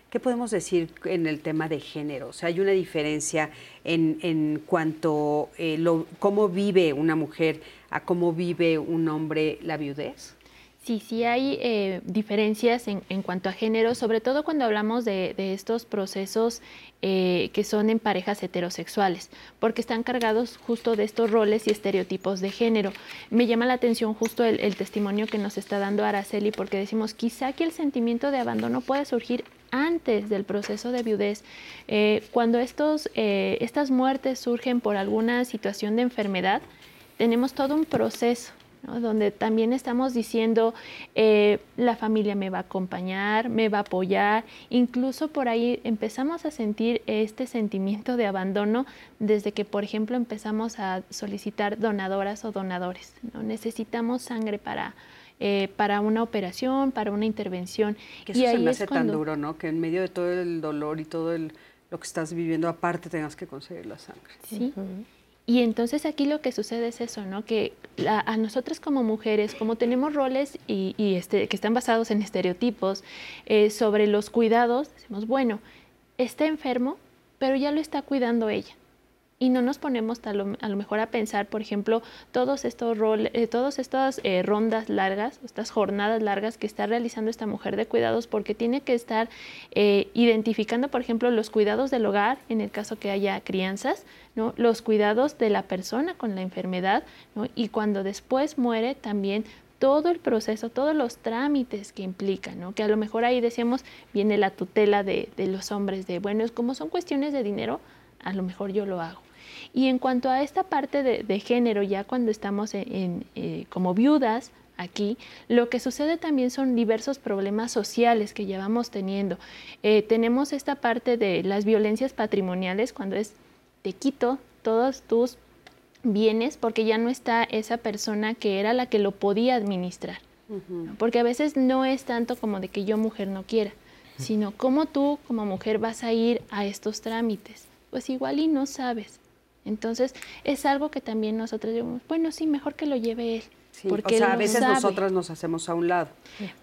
¿Qué podemos decir en el tema de género? O sea, hay una diferencia en, en cuanto a eh, cómo vive una mujer a cómo vive un hombre la viudez. Sí, sí hay eh, diferencias en, cuanto a género, sobre todo cuando hablamos de, estos procesos eh, que son en parejas heterosexuales, porque están cargados justo de estos roles y estereotipos de género. Me llama la atención justo el, testimonio que nos está dando Araceli, porque decimos, quizá que el sentimiento de abandono puede surgir antes del proceso de viudez, eh, cuando estos, estas muertes surgen por alguna situación de enfermedad, tenemos todo un proceso donde también estamos diciendo eh, la familia me va a acompañar, me va a apoyar, incluso por ahí empezamos a sentir este sentimiento de abandono desde que, por ejemplo, empezamos a solicitar donadoras o donadores. ¿no? Necesitamos sangre para, eh, para una operación, para una intervención. Que eso y se me hace tan duro, ¿no? Que en medio de todo el dolor y todo el, lo que estás viviendo aparte tengas que conseguir la sangre. Sí. Y entonces aquí lo que sucede es eso, ¿no? Que a nosotras como mujeres, como tenemos roles y, este, que están basados en estereotipos eh, sobre los cuidados, decimos, bueno, está enfermo, pero ya lo está cuidando ella y no nos ponemos a lo, mejor a pensar, por ejemplo, todos estos roles, eh, todas estas eh, rondas largas, estas jornadas largas que está realizando esta mujer de cuidados, porque tiene que estar eh, identificando, por ejemplo, los cuidados del hogar, en el caso que haya crianzas, ¿no? los cuidados de la persona con la enfermedad, ¿no? y cuando después muere también todo el proceso, todos los trámites que implica, ¿no? que a lo mejor ahí decíamos viene la tutela de, de los hombres, de, bueno, como son cuestiones de dinero, a lo mejor yo lo hago. Y en cuanto a esta parte de, género, ya cuando estamos en, eh, como viudas, aquí, lo que sucede también son diversos problemas sociales que llevamos teniendo. Eh, tenemos esta parte de las violencias patrimoniales, cuando es te quito todos tus bienes porque ya no está esa persona que era la que lo podía administrar. Porque a veces no es tanto como de que yo mujer no quiera, sino cómo tú como mujer vas a ir a estos trámites. Pues igual y no sabes. Entonces, es algo que también nosotros decimos, bueno, sí, mejor que lo lleve él. porque o sea, a veces nosotras nos hacemos a un lado,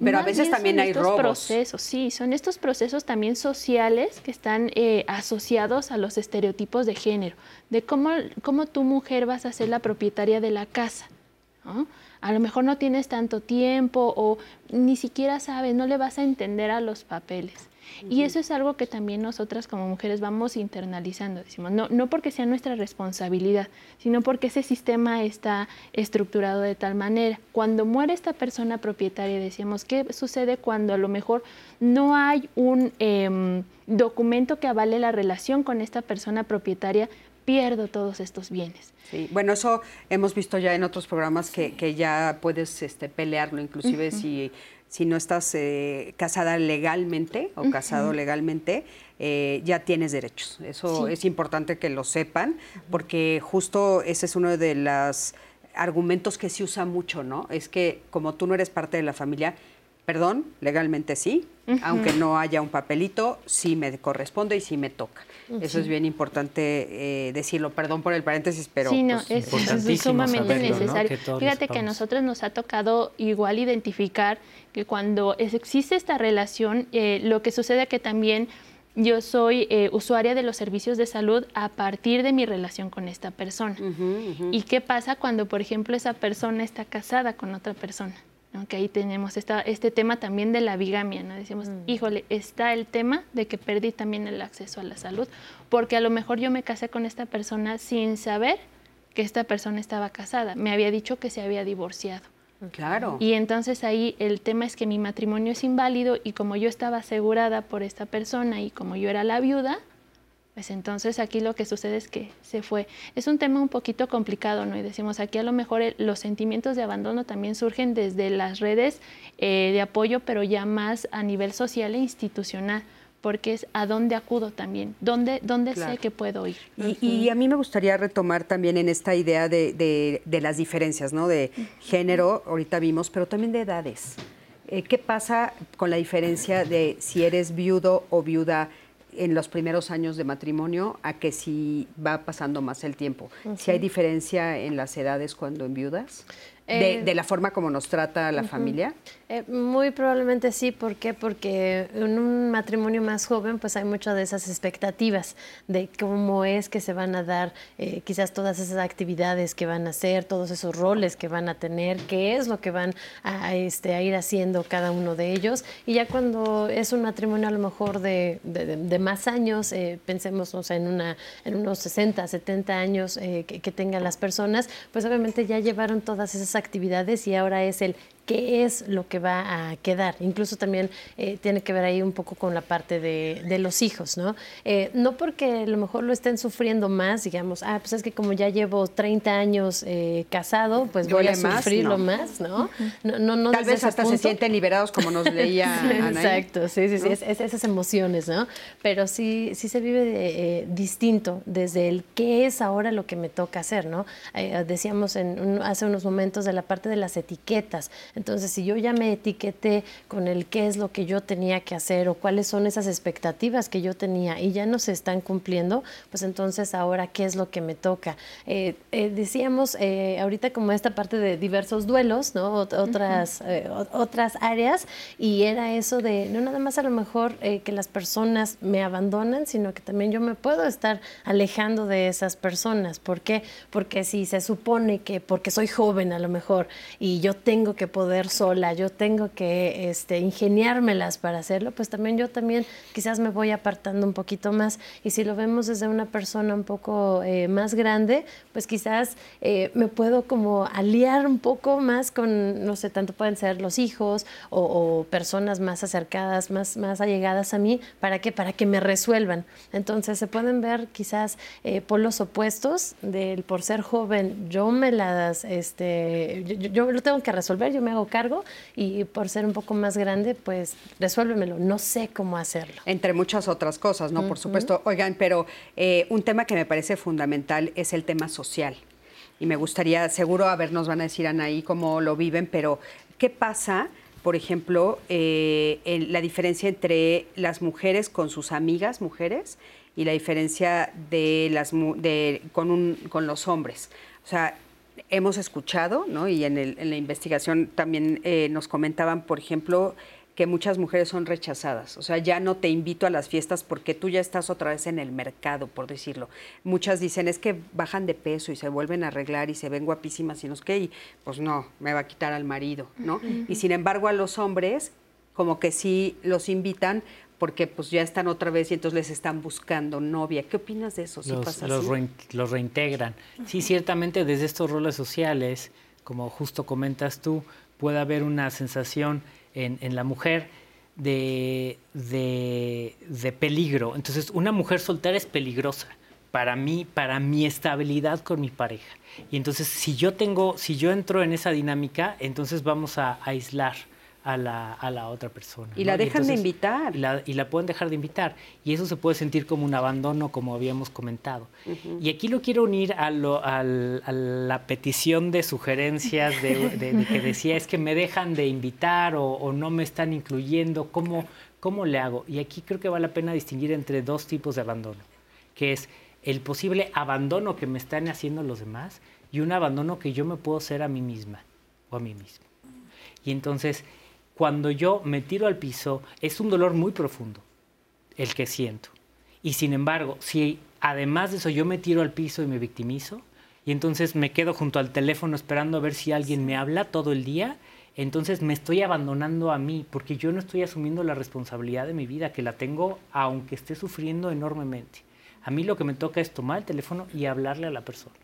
pero a veces también hay estos procesos, sí, son estos procesos también sociales que están eh, asociados a los estereotipos de género, de cómo, cómo tu mujer vas a ser la propietaria de la casa. A lo mejor no tienes tanto tiempo o ni siquiera sabes, no le vas a entender a los papeles. Y eso es algo que también nosotras como mujeres vamos internalizando. Decimos, no, no porque sea nuestra responsabilidad, sino porque ese sistema está estructurado de tal manera. Cuando muere esta persona propietaria, decíamos, ¿qué sucede cuando a lo mejor no hay un em, documento que avale la relación con esta persona propietaria? pierdo todos estos bienes. Sí, bueno, eso hemos visto ya en otros programas que, que ya puedes este, pelearlo, inclusive si si no estás eh, casada legalmente o casado legalmente, eh, ya tienes derechos. Eso es importante que lo sepan, porque justo ese es uno de los argumentos que se usa mucho, ¿no? Es que como tú no eres parte de la familia, perdón, legalmente sí, aunque no haya un papelito, sí me corresponde y sí me toca. Eso es bien importante eh, decirlo. Perdón por el paréntesis, pero sí, no, pues, es, sumamente necesario. Fíjate que a nosotros nos ha tocado igual identificar que cuando existe esta relación, eh, lo que sucede es que también yo soy eh, usuaria de los servicios de salud a partir de mi relación con esta persona. ¿Y qué pasa cuando, por ejemplo, esa persona está casada con otra persona? Que ahí tenemos esta, este tema también de la bigamia, ¿no? Decimos, mm. híjole, está el tema de que perdí también el acceso a la salud, porque a lo mejor yo me casé con esta persona sin saber que esta persona estaba casada, me había dicho que se había divorciado. Claro. Y entonces ahí el tema es que mi matrimonio es inválido y como yo estaba asegurada por esta persona y como yo era la viuda, pues entonces aquí lo que sucede es que se fue. Es un tema un poquito complicado, ¿no? Y decimos, aquí a lo mejor los sentimientos de abandono también surgen desde las redes eh, de apoyo, pero ya más a nivel social e institucional porque es a dónde acudo también, dónde, dónde sé que puedo ir. Y, a mí me gustaría retomar también en esta idea de, de, las diferencias, ¿no? De género, ahorita vimos, pero también de edades. Eh, ¿Qué pasa con la diferencia de si eres viudo o viuda en los primeros años de matrimonio a que si va pasando más el tiempo. Si hay diferencia en las edades cuando enviudas, de, eh, de, la forma como nos trata la familia. Eh, muy probablemente sí, ¿por qué? Porque en un matrimonio más joven pues hay muchas de esas expectativas de cómo es que se van a dar eh, quizás todas esas actividades que van a hacer, todos esos roles que van a tener, qué es lo que van a, este, ir haciendo cada uno de ellos. Y ya cuando es un matrimonio a lo mejor de, de, más años, eh, pensemos en, una, en unos 60, 70 años que, que tengan las personas, pues obviamente ya llevaron todas esas actividades y ahora es el qué es lo que va a quedar. Incluso también eh, tiene que ver ahí un poco con la parte de, de los hijos, ¿no? Eh, no porque a lo mejor lo estén sufriendo más, digamos, ah, pues es que como ya llevo 30 años eh, casado, pues voy a sufrirlo más, ¿no? no, no, no Tal vez hasta se sienten liberados como nos leía Exacto, sí, sí, sí, es, esas emociones, ¿no? Pero sí, sí se vive distinto desde el qué es ahora lo que me toca hacer, ¿no? decíamos en hace unos momentos de la parte de las etiquetas Entonces, si yo ya me etiqueté con el qué es lo que yo tenía que hacer o cuáles son esas expectativas que yo tenía y ya no se están cumpliendo, pues entonces ahora qué es lo que me toca. Eh, eh, decíamos eh, ahorita como esta parte de diversos duelos, ¿no? otras, otras áreas y era eso de no nada más a lo mejor que las personas me abandonan, sino que también yo me puedo estar alejando de esas personas. ¿Por qué? Porque si se supone que porque soy joven a lo mejor y yo tengo que poder sola, yo tengo que este, ingeniármelas para hacerlo, pues también yo también quizás me voy apartando un poquito más. Y si lo vemos desde una persona un poco eh, más grande, pues quizás eh, me puedo como aliar un poco más con, no sé, tanto pueden ser los hijos o, personas más acercadas, más, más allegadas a mí, ¿para qué? Para que me resuelvan. Entonces se pueden ver quizás eh, polos opuestos del por ser joven, yo me las, este, yo, lo tengo que resolver, yo me hago cargo y por ser un poco más grande, pues resuélvemelo, no sé cómo hacerlo. Entre muchas otras cosas, ¿no? Por supuesto. Oigan, pero eh, un tema que me parece fundamental es el tema social. Y me gustaría, seguro, a ver, nos van a decir Anaí cómo lo viven, pero ¿qué pasa? por ejemplo, eh, la diferencia entre las mujeres con sus amigas mujeres y la diferencia de las de, con, un, con los hombres. O sea, hemos escuchado, ¿no? y en, el, en la investigación también eh, nos comentaban, por ejemplo, que muchas mujeres son rechazadas. O sea, ya no te invito a las fiestas porque tú ya estás otra vez en el mercado, por decirlo. Muchas dicen, es que bajan de peso y se vuelven a arreglar y se ven guapísimas y no sé qué, y pues no, me va a quitar al marido, ¿no? Y sin embargo a los hombres como que sí los invitan porque pues ya están otra vez y entonces les están buscando novia. ¿Qué opinas de eso? los, los, reintegran. Sí, ciertamente desde estos roles sociales, como justo comentas tú, puede haber una sensación en, en la mujer de, de, de, peligro. Entonces, una mujer soltera es peligrosa para mí, para mi estabilidad con mi pareja. Y entonces, si yo tengo, si yo entro en esa dinámica, entonces vamos a aislar a la, a la otra persona. Y la dejan de invitar. Y la, y la, pueden dejar de invitar. Y eso se puede sentir como un abandono, como habíamos comentado. Y aquí lo quiero unir a, lo, a, la petición de sugerencias de, que decía, es que me dejan de invitar o, no me están incluyendo, ¿cómo, ¿cómo le hago? Y aquí creo que vale la pena distinguir entre dos tipos de abandono, que es el posible abandono que me están haciendo los demás y un abandono que yo me puedo hacer a mí misma o a mí mismo. Y entonces cuando yo me tiro al piso, es un dolor muy profundo el que siento. Y sin embargo, si además de eso yo me tiro al piso y me victimizo, y entonces me quedo junto al teléfono esperando a ver si alguien me habla todo el día, entonces me estoy abandonando a mí, porque yo no estoy asumiendo la responsabilidad de mi vida, que la tengo aunque esté sufriendo enormemente. A mí lo que me toca es tomar el teléfono y hablarle a la persona.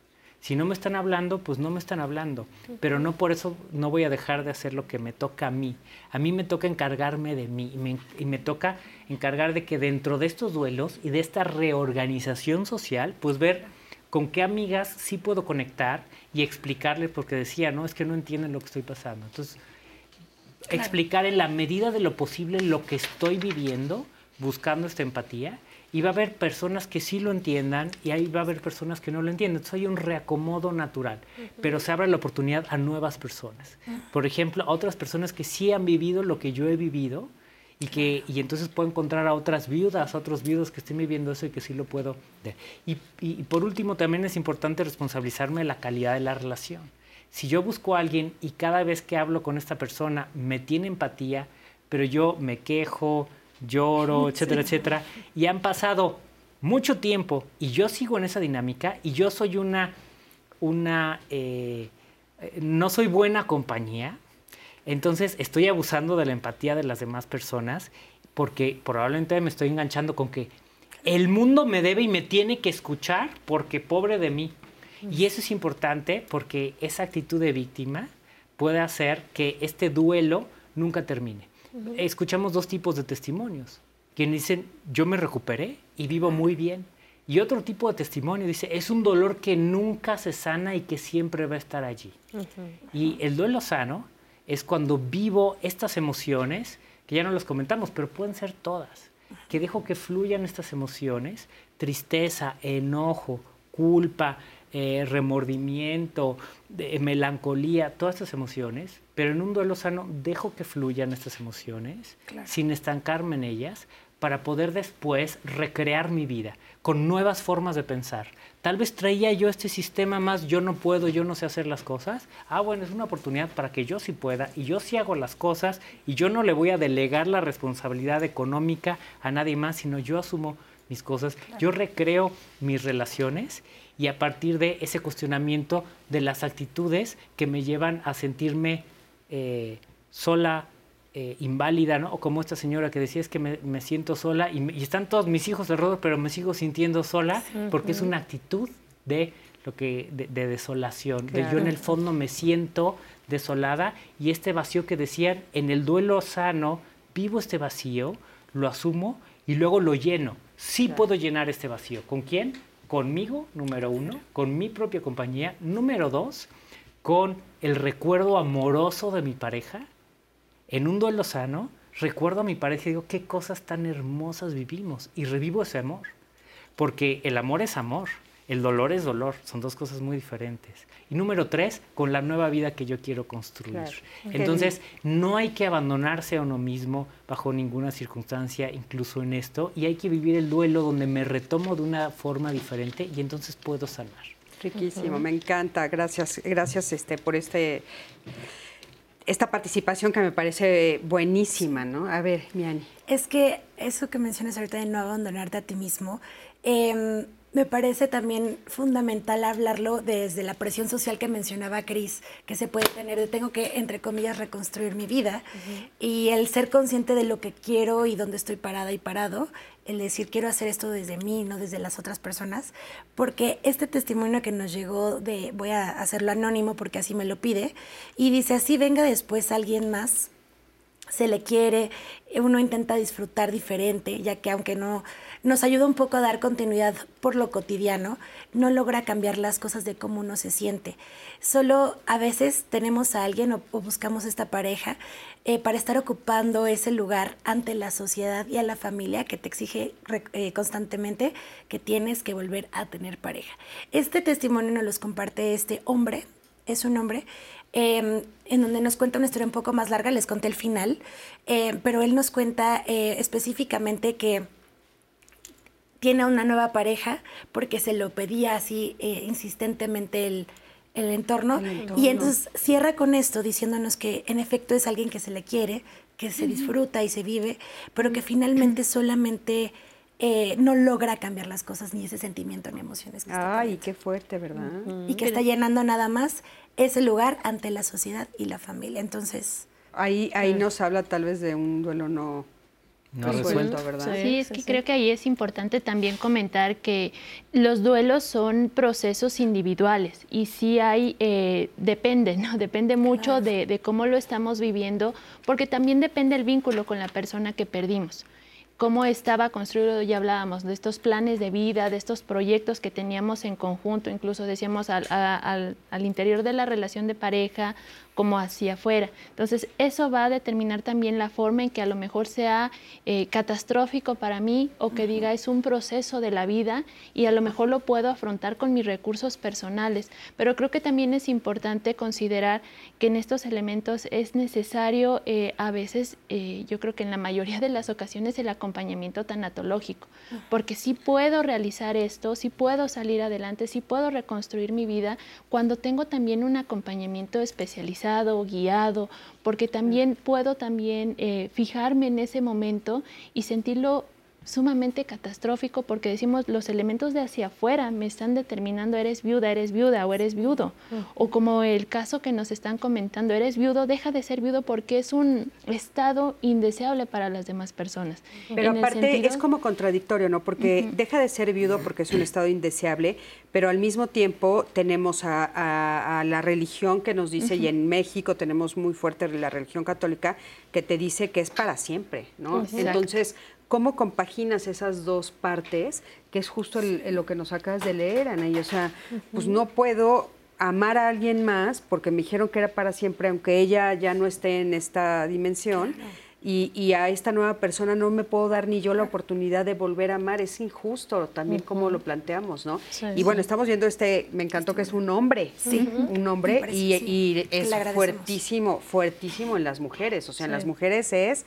Si no me están hablando, pues no me están hablando, pero no por eso no voy a dejar de hacer lo que me toca a mí. A mí me toca encargarme de mí y me, toca encargar de que dentro de estos duelos y de esta reorganización social, pues ver con qué amigas sí puedo conectar y explicarles, porque decía, no, es que no entienden lo que estoy pasando. Entonces, explicar en la medida de lo posible lo que estoy viviendo, buscando esta empatía y va a haber personas que sí lo entiendan y ahí va a haber personas que no lo entienden. Entonces hay un reacomodo natural, pero se abre la oportunidad a nuevas personas. Por ejemplo, a otras personas que sí han vivido lo que yo he vivido y que y entonces puedo encontrar a otras viudas, a otros viudos que estén viviendo eso y que sí lo puedo ver. Y, y por último, también es importante responsabilizarme de la calidad de la relación. Si yo busco a alguien y cada vez que hablo con esta persona me tiene empatía, pero yo me quejo, lloro, etcétera, etcétera. Y han pasado mucho tiempo y yo sigo en esa dinámica y yo soy una, una, eh, no soy buena compañía. Entonces estoy abusando de la empatía de las demás personas porque probablemente me estoy enganchando con que el mundo me debe y me tiene que escuchar porque pobre de mí. Y eso es importante porque esa actitud de víctima puede hacer que este duelo nunca termine escuchamos dos tipos de testimonios. Quienes dicen, yo me recuperé y vivo muy bien. Y otro tipo de testimonio dice, es un dolor que nunca se sana y que siempre va a estar allí. Y el duelo sano es cuando vivo estas emociones, que ya no las comentamos, pero pueden ser todas, que dejo que fluyan estas emociones, tristeza, enojo, culpa, eh, remordimiento, melancolía, todas estas emociones, pero en un duelo sano dejo que fluyan estas emociones sin estancarme en ellas para poder después recrear mi vida con nuevas formas de pensar. Tal vez traía yo este sistema más, yo no puedo, yo no sé hacer las cosas. Ah, bueno, es una oportunidad para que yo sí pueda y yo sí hago las cosas y yo no le voy a delegar la responsabilidad económica a nadie más, sino yo asumo mis cosas, yo recreo mis relaciones y a partir de ese cuestionamiento de las actitudes que me llevan a sentirme eh, sola, eh, inválida, ¿no? O como esta señora que decía es que me, siento sola y, están todos mis hijos alrededor, pero me sigo sintiendo sola porque es una actitud de lo que de, desolación, de yo en el fondo me siento desolada y este vacío que decían en el duelo sano vivo este vacío, lo asumo y luego lo lleno. Sí puedo llenar este vacío. ¿Con quién? Conmigo, número uno, con mi propia compañía, número dos, con el recuerdo amoroso de mi pareja en un duelo sano, recuerdo a mi pareja y digo, qué cosas tan hermosas vivimos y revivo ese amor. Porque el amor es amor, el dolor es dolor, son dos cosas muy diferentes. Y número tres, con la nueva vida que yo quiero construir. Entonces, no hay que abandonarse a uno mismo bajo ninguna circunstancia, incluso en esto, y hay que vivir el duelo donde me retomo de una forma diferente y entonces puedo sanar. Riquísimo, me encanta. Gracias, gracias este, por este esta participación que me parece buenísima, ¿no? A ver, Miani. Es que eso que mencionas ahorita de no abandonarte a ti mismo, eh, me parece también fundamental hablarlo desde la presión social que mencionaba Cris, que se puede tener de tengo que, entre comillas, reconstruir mi vida. Y el ser consciente de lo que quiero y dónde estoy parada y parado, el decir quiero hacer esto desde mí, no desde las otras personas, porque este testimonio que nos llegó de, voy a hacerlo anónimo porque así me lo pide, y dice así venga después alguien más se le quiere, uno intenta disfrutar diferente, ya que aunque no nos ayuda un poco a dar continuidad por lo cotidiano, no logra cambiar las cosas de cómo uno se siente. Solo a veces tenemos a alguien o, buscamos esta pareja eh, para estar ocupando ese lugar ante la sociedad y a la familia que te exige eh, constantemente que tienes que volver a tener pareja. Este testimonio nos los comparte este hombre, es un hombre, Em, en donde nos cuenta una historia un poco más larga, les conté el final, eh, pero él nos cuenta eh, específicamente que tiene una nueva pareja porque se lo pedía así eh, insistentemente el, entorno, y entonces cierra con esto diciéndonos que en efecto es alguien que se le quiere, que se disfruta y se vive, pero que finalmente solamente... no logra cambiar las cosas ni ese sentimiento ni emociones que Ay, qué fuerte, ¿verdad? Y que está llenando nada más ese lugar ante la sociedad y la familia. Entonces... Ahí, ahí nos habla tal vez de un duelo no, no resuelto, ¿verdad? Sí, es que creo que ahí es importante también comentar que los duelos son procesos individuales y sí hay, eh, depende, ¿no? Depende mucho de, de, cómo lo estamos viviendo, porque también depende el vínculo con la persona que perdimos cómo estaba construido, ya hablábamos, de estos planes de vida, de estos proyectos que teníamos en conjunto, incluso decíamos al, al interior de la relación de pareja como hacia afuera. Entonces, eso va a determinar también la forma en que a lo mejor sea eh, catastrófico para mí o que diga es un proceso de la vida y a lo mejor lo puedo afrontar con mis recursos personales. Pero creo que también es importante considerar que en estos elementos es necesario eh, a veces, eh, yo creo que en la mayoría de las ocasiones, el acompañamiento tanatológico, porque sí puedo realizar esto, sí puedo salir adelante, sí puedo reconstruir mi vida cuando tengo también un acompañamiento especializado guiado, porque también puedo también eh, fijarme en ese momento y sentirlo sumamente catastrófico porque decimos los elementos de hacia afuera me están determinando eres viuda, eres viuda o eres viudo. O como el caso que nos están comentando, eres viudo, deja de ser viudo porque es un estado indeseable para las demás personas. Pero aparte es como contradictorio, ¿no? Porque deja de ser viudo porque es un estado indeseable, pero al mismo tiempo tenemos a, la religión que nos dice, y en México tenemos muy fuerte la religión católica, que te dice que es para siempre, ¿no? Entonces, ¿Cómo compaginas esas dos partes? Que es justo lo que nos acabas de leer, Ana. o sea, pues no puedo amar a alguien más porque me dijeron que era para siempre, aunque ella ya no esté en esta dimensión. y, a esta nueva persona no me puedo dar ni yo la oportunidad de volver a amar. Es injusto también como lo planteamos, ¿no? y bueno, estamos viendo este, me encantó que es un hombre, ¿sí? un hombre y, es fuertísimo, fuertísimo en las mujeres. O sea, en las mujeres es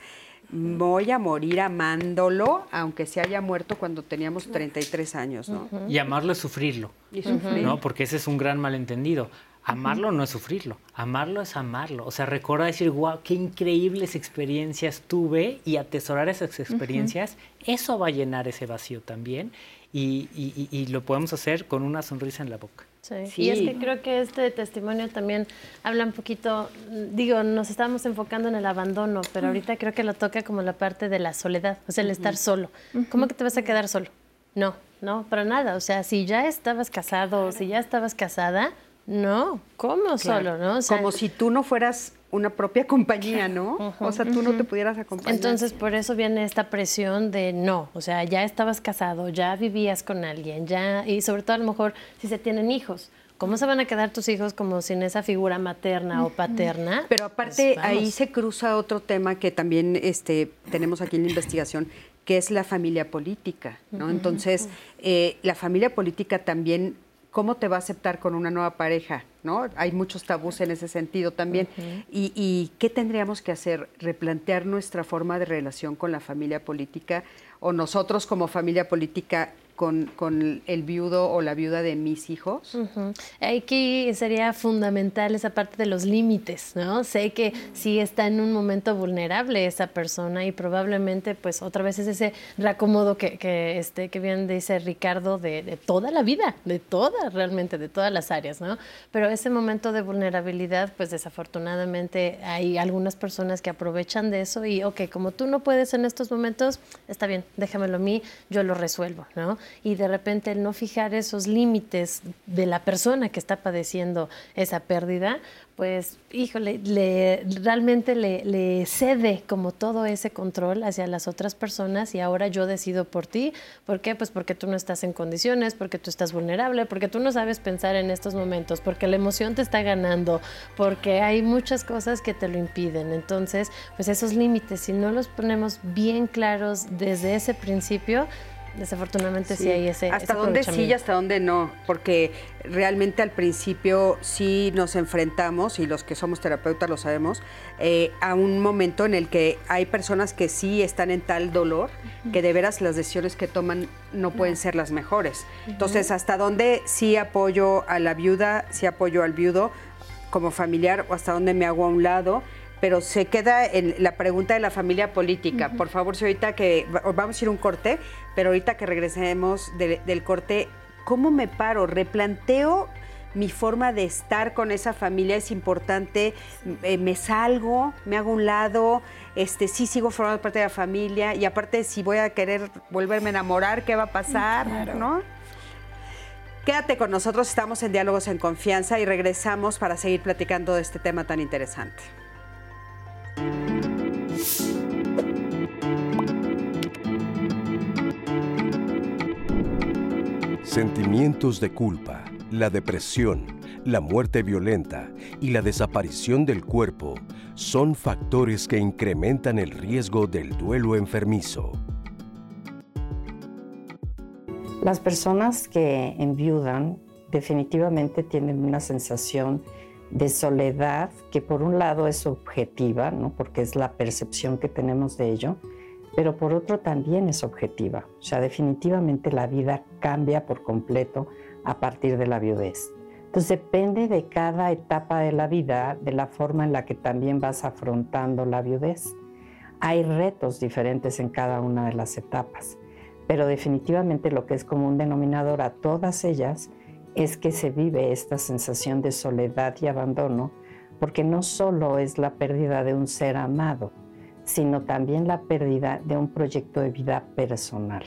voy a morir amándolo, aunque se haya muerto cuando teníamos 33 años, ¿no? Y amarlo es sufrirlo, y sufrir. ¿no? Porque ese es un gran malentendido. Amarlo no es sufrirlo, amarlo es amarlo. O sea, recordar decir, wow, qué increíbles experiencias tuve y atesorar esas experiencias, eso va a llenar ese vacío también y, y, lo podemos hacer con una sonrisa en la boca. Sí. Y es que creo que este testimonio también habla un poquito, digo, nos estamos enfocando en el abandono, pero ahorita creo que lo toca como la parte de la soledad, o sea, el estar solo. ¿Cómo que te vas a quedar solo? No, no, para nada. O sea, si ya estabas casado, si ya estabas casada, no, ¿cómo solo, no? Como si tú no fueras una propia compañía, ¿no? o sea, tú no te pudieras acompañar. Entonces, por eso viene esta presión de no, o sea, ya estabas casado, ya vivías con alguien, ya, y sobre todo a lo mejor si se tienen hijos. ¿Cómo se van a quedar tus hijos como sin esa figura materna o paterna? Pero aparte pues ahí se cruza otro tema que también este, tenemos aquí en la investigación, que es la familia política, ¿no? Entonces, eh, la familia política también ¿cómo te va a aceptar con una nueva pareja? ¿no? Hay muchos tabús en ese sentido también. y, qué tendríamos que hacer? ¿Replantear nuestra forma de relación con la familia política o nosotros como familia política con, el viudo o la viuda de mis hijos. Aquí sería fundamental esa parte de los límites, ¿no? Sé que sí está en un momento vulnerable esa persona y probablemente, pues, otra vez es ese reacomodo que, que, este, que bien dice Ricardo de, de toda la vida, de todas, realmente, de todas las áreas, ¿no? Pero ese momento de vulnerabilidad, pues, desafortunadamente hay algunas personas que aprovechan de eso y, ok, como tú no puedes en estos momentos, está bien, déjamelo a mí, yo lo resuelvo, ¿no? Y de repente el no fijar esos límites de la persona que está padeciendo esa pérdida, pues, híjole, le, realmente le, cede como todo ese control hacia las otras personas y ahora yo decido por ti. ¿Por qué? Pues porque tú no estás en condiciones, porque tú estás vulnerable, porque tú no sabes pensar en estos momentos, porque la emoción te está ganando, porque hay muchas cosas que te lo impiden. Entonces, pues esos límites, si no los ponemos bien claros desde ese principio, Desafortunadamente sí, hay ese. Hasta dónde sí y hasta dónde no, porque realmente al principio sí nos enfrentamos, y los que somos terapeutas lo sabemos, eh, a un momento en el que hay personas que sí están en tal dolor que de veras las decisiones que toman no pueden ser las mejores. Entonces, hasta dónde sí apoyo a la viuda, sí apoyo al viudo como familiar, o hasta dónde me hago a un lado pero se queda en la pregunta de la familia política. Por favor, si ahorita que vamos a ir un corte, pero ahorita que regresemos del corte, ¿cómo me paro? ¿Replanteo mi forma de estar con esa familia? ¿Es importante? Eh, ¿Me salgo? ¿Me hago un lado? Este, sí sigo formando parte de la familia y aparte si voy a querer volverme a enamorar, ¿qué va a pasar? ¿No? Quédate con nosotros, estamos en Diálogos en Confianza y regresamos para seguir platicando de este tema tan interesante. Sentimientos de culpa, la depresión, la muerte violenta y la desaparición del cuerpo son factores que incrementan el riesgo del duelo enfermizo. Las personas que enviudan definitivamente tienen una sensación de soledad que por un lado es objetiva, ¿no? porque es la percepción que tenemos de ello, pero por otro también es objetiva. O sea, definitivamente la vida cambia por completo a partir de la viudez. Entonces depende de cada etapa de la vida, de la forma en la que también vas afrontando la viudez. Hay retos diferentes en cada una de las etapas, pero definitivamente lo que es como un denominador a todas ellas es que se vive esta sensación de soledad y abandono, porque no solo es la pérdida de un ser amado, sino también la pérdida de un proyecto de vida personal.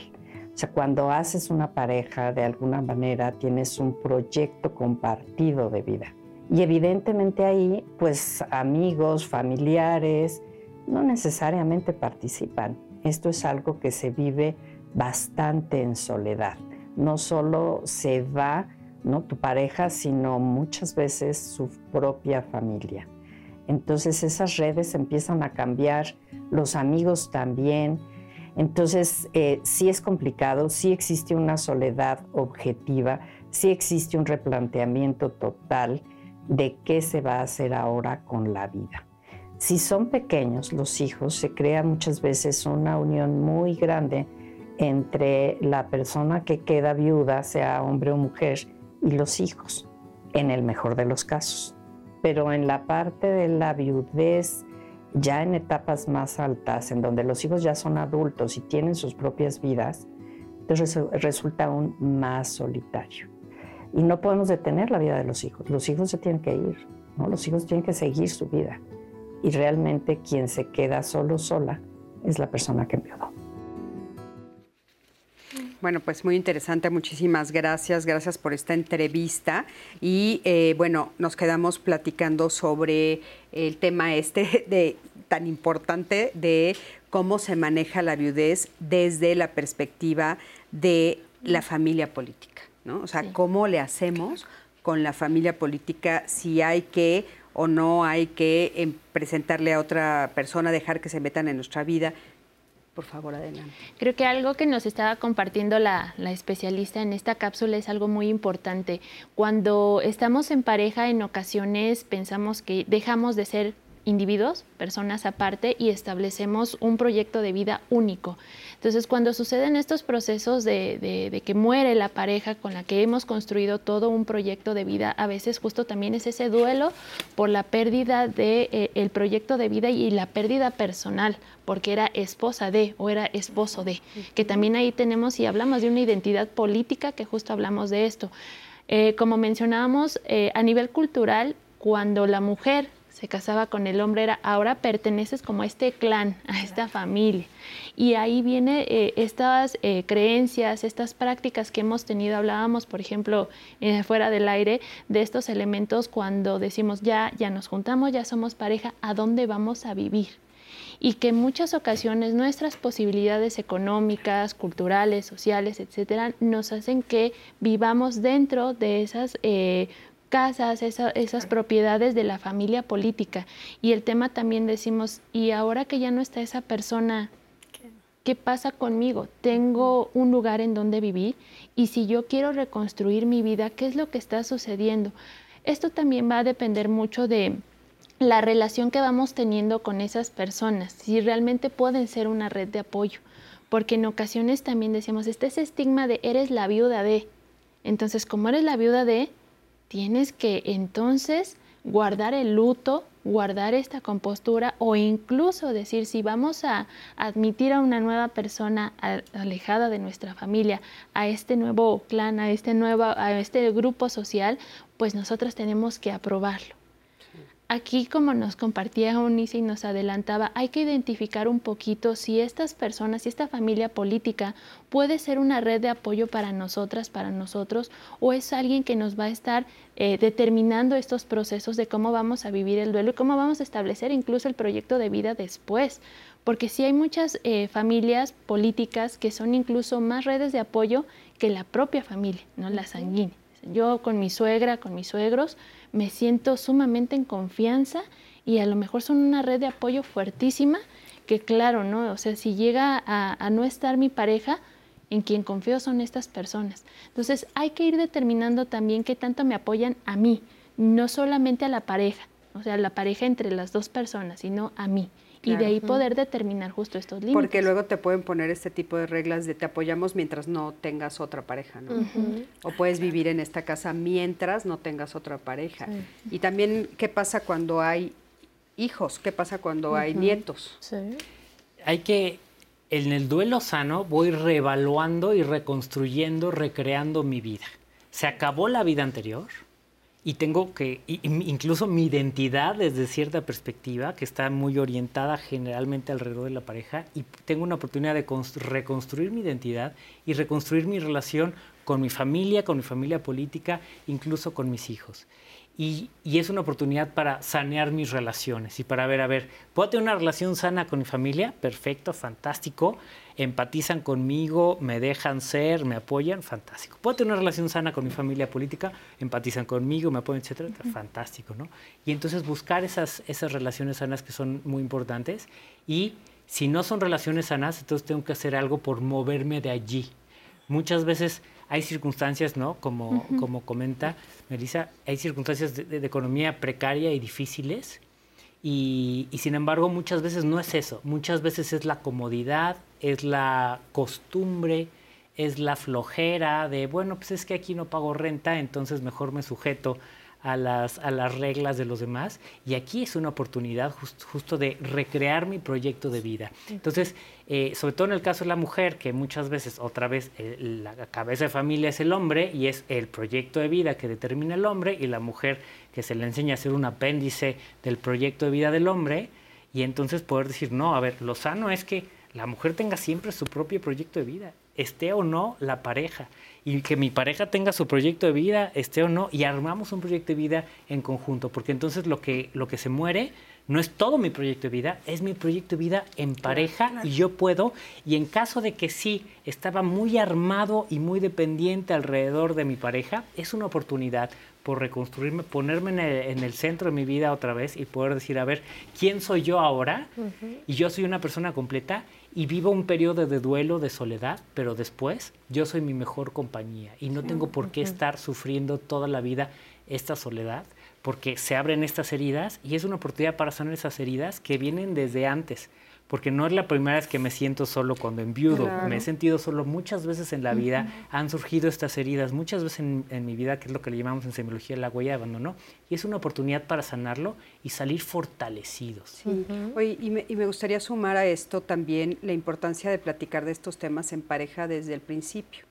O sea, cuando haces una pareja, de alguna manera tienes un proyecto compartido de vida. Y evidentemente ahí, pues amigos, familiares, no necesariamente participan. Esto es algo que se vive bastante en soledad. No solo se va ¿no? tu pareja, sino muchas veces su propia familia. Entonces esas redes empiezan a cambiar, los amigos también. Entonces eh, sí es complicado, sí existe una soledad objetiva, sí existe un replanteamiento total de qué se va a hacer ahora con la vida. Si son pequeños los hijos, se crea muchas veces una unión muy grande entre la persona que queda viuda, sea hombre o mujer, y los hijos, en el mejor de los casos. Pero en la parte de la viudez, ya en etapas más altas, en donde los hijos ya son adultos y tienen sus propias vidas, entonces resulta aún más solitario. Y no podemos detener la vida de los hijos. Los hijos se tienen que ir, ¿no? Los hijos tienen que seguir su vida. Y realmente quien se queda solo, sola, es la persona que enviudó. Bueno, pues muy interesante, muchísimas gracias, gracias por esta entrevista y eh, bueno, nos quedamos platicando sobre el tema este de tan importante de cómo se maneja la viudez desde la perspectiva de la familia política, ¿no? O sea, cómo le hacemos con la familia política si hay que o no hay que em, presentarle a otra persona, dejar que se metan en nuestra vida. Por favor, adelante. Creo que algo que nos estaba compartiendo la, la, especialista en esta cápsula es algo muy importante. Cuando estamos en pareja, en ocasiones pensamos que dejamos de ser individuos, personas aparte, y establecemos un proyecto de vida único. Entonces, cuando suceden estos procesos de, que muere la pareja con la que hemos construido todo un proyecto de vida, a veces justo también es ese duelo por la pérdida del de, eh, proyecto de vida y la pérdida personal, porque era esposa de o era esposo de, que también ahí tenemos y hablamos de una identidad política que justo hablamos de esto. Eh, como mencionábamos, eh, a nivel cultural, cuando la mujer se casaba con el hombre era ahora perteneces como a este clan, a esta familia. Y ahí viene eh, estas eh, creencias, estas prácticas que hemos tenido, hablábamos, por ejemplo, eh, fuera del aire, de estos elementos cuando decimos ya, ya nos juntamos, ya somos pareja, ¿a dónde vamos a vivir? y que en muchas ocasiones nuestras posibilidades económicas, culturales, sociales, etcétera, nos hacen que vivamos dentro de esas casas, esas propiedades de la familia política. Y el tema también decimos, y ahora que ya no está esa persona, ¿qué pasa conmigo? Tengo un lugar en donde vivir y si yo quiero reconstruir mi vida, ¿qué es lo que está sucediendo? Esto también va a depender mucho de la relación que vamos teniendo con esas personas, si realmente pueden ser una red de apoyo, porque en ocasiones también decimos, este es estigma de eres la viuda de, entonces como eres la viuda de, tienes que entonces guardar el luto, guardar esta compostura o incluso decir si vamos a admitir a una nueva persona alejada de nuestra familia, a este nuevo clan, a este nuevo a este grupo social, pues nosotros tenemos que aprobarlo. Aquí, como nos compartía Eunice y nos adelantaba, hay que identificar un poquito si estas personas, si esta familia política puede ser una red de apoyo para nosotras, para nosotros, o es alguien que nos va a estar eh, determinando estos procesos de cómo vamos a vivir el duelo y cómo vamos a establecer incluso el proyecto de vida después. Porque sí hay muchas eh, familias políticas que son incluso más redes de apoyo que la propia familia, no la sanguínea. Yo con mi suegra, con mis suegros, me siento sumamente en confianza y a lo mejor son una red de apoyo fuertísima que claro, ¿no? O sea, si llega a, no estar mi pareja, en quien confío son estas personas. Entonces hay que ir determinando también qué tanto me apoyan a mí, no solamente a la pareja, o sea, la pareja entre las dos personas, sino a mí y de ahí poder determinar justo estos límites. Porque luego te pueden poner este tipo de reglas de te apoyamos mientras no tengas otra pareja, ¿no? O puedes vivir en esta casa mientras no tengas otra pareja. Y también, ¿qué pasa cuando hay hijos? ¿Qué pasa cuando hay nietos? Hay que, en el duelo sano, voy reevaluando y reconstruyendo, recreando mi vida. Se acabó la vida anterior, y tengo que, incluso mi identidad desde cierta perspectiva, que está muy orientada generalmente alrededor de la pareja, y tengo una oportunidad de reconstruir mi identidad y reconstruir mi relación con mi familia, con mi familia política, incluso con mis hijos. y, y, es una oportunidad para sanear mis relaciones y para ver, a ver, ¿puedo tener una relación sana con mi familia? Perfecto, fantástico. Empatizan conmigo, me dejan ser, me apoyan, fantástico. ¿Puedo tener una relación sana con mi familia política? Empatizan conmigo, me apoyan, etcétera, fantástico, ¿no? Y entonces buscar esas, esas relaciones sanas que son muy importantes y si no son relaciones sanas, entonces tengo que hacer algo por moverme de allí. Muchas veces hay circunstancias, ¿no? Como, como comenta Melissa, hay circunstancias de, economía precaria y difíciles. Y, y, sin embargo, muchas veces no es eso. Muchas veces es la comodidad, es la costumbre, es la flojera de, bueno, pues es que aquí no pago renta, entonces mejor me sujeto a las, a las reglas de los demás. Y aquí es una oportunidad justo de recrear mi proyecto de vida. Entonces, eh, sobre todo en el caso de la mujer, que muchas veces, otra vez, eh, la cabeza de familia es el hombre y es el proyecto de vida que determina el hombre y la mujer que se le enseña a ser un apéndice del proyecto de vida del hombre. Y entonces poder decir, no, a ver, lo sano es que la mujer tenga siempre su propio proyecto de vida, esté o no la pareja y que mi pareja tenga su proyecto de vida, esté o no, y armamos un proyecto de vida en conjunto, porque entonces lo que, lo que se muere no es todo mi proyecto de vida, es mi proyecto de vida en pareja y yo puedo, y en caso de que sí estaba muy armado y muy dependiente alrededor de mi pareja, es una oportunidad por reconstruirme, ponerme en el, centro de mi vida otra vez y poder decir, a ver, ¿quién soy yo ahora? Y yo soy una persona completa y vivo un periodo de duelo, de soledad, pero después yo soy mi mejor compañía y no tengo por qué estar sufriendo toda la vida esta soledad, porque se abren estas heridas y es una oportunidad para sanar esas heridas que vienen desde antes porque no es la primera vez que me siento solo cuando enviudo, me he sentido solo muchas veces en la vida, han surgido estas heridas muchas veces en, mi vida, que es lo que le llamamos en semiología la huella de abandono, y es una oportunidad para sanarlo y salir fortalecidos. Oye, y me, y me gustaría sumar a esto también la importancia de platicar de estos temas en pareja desde el principio.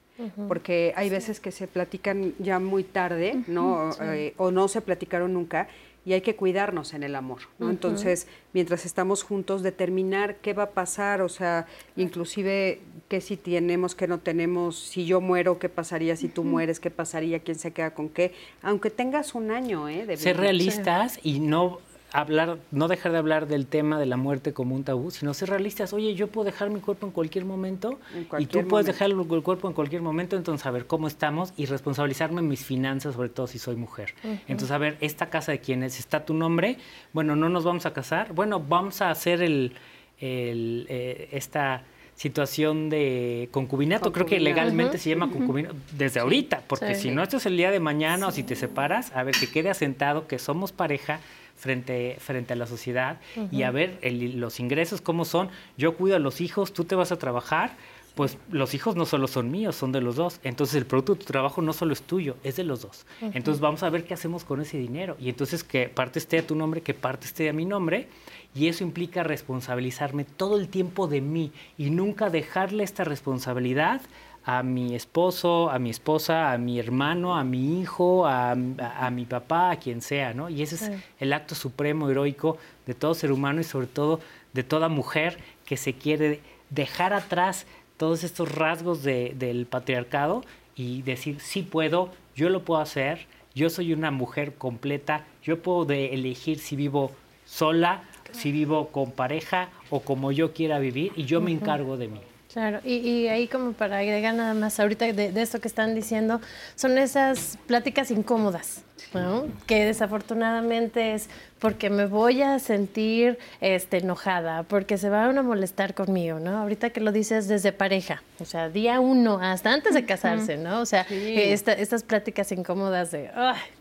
Porque hay veces que se platican ya muy tarde, ¿no? Eh, o no se platicaron nunca y hay que cuidarnos en el amor, ¿no? Entonces, mientras estamos juntos, determinar qué va a pasar, o sea, inclusive qué si tenemos, qué no tenemos, si yo muero, qué pasaría, si tú mueres, qué pasaría, quién se queda con qué, aunque tengas un año, ¿eh? De Ser realistas y no hablar, no dejar de hablar del tema de la muerte como un tabú, sino ser realistas. Oye, yo puedo dejar mi cuerpo en cualquier momento y tú puedes dejar el, cuerpo en cualquier momento, entonces a ver cómo estamos y responsabilizarme en mis finanzas, sobre todo si soy mujer. Entonces, a ver, esta casa de quién es, está tu nombre, bueno, no nos vamos a casar, bueno, vamos a hacer el, eh, esta situación de concubinato, creo que legalmente se llama concubinato desde ahorita, porque si no esto es el día de mañana o si te separas, a ver, que quede asentado que somos pareja, frente, frente a la sociedad y a ver los ingresos cómo son. Yo cuido a los hijos, tú te vas a trabajar, pues los hijos no solo son míos, son de los dos. Entonces el producto de tu trabajo no solo es tuyo, es de los dos. Entonces vamos a ver qué hacemos con ese dinero. Y entonces que parte esté a tu nombre, que parte esté a mi nombre. Y eso implica responsabilizarme todo el tiempo de mí y nunca dejarle esta responsabilidad a mi esposo, a mi esposa, a mi hermano, a mi hijo, a, mi papá, a quien sea, ¿no? Y ese es el acto supremo, heroico de todo ser humano y sobre todo de toda mujer que se quiere dejar atrás todos estos rasgos del patriarcado y decir, sí puedo, yo lo puedo hacer, yo soy una mujer completa, yo puedo elegir si vivo sola, si vivo con pareja o como yo quiera vivir y yo me encargo de mí. Claro, y, ahí como para agregar nada más ahorita de, esto que están diciendo, son esas pláticas incómodas, ¿no? que desafortunadamente es porque me voy a sentir este, enojada, porque se van a molestar conmigo, ¿no? Ahorita que lo dices desde pareja, o sea, día uno, hasta antes de casarse, ¿no? O sea, estas pláticas incómodas de,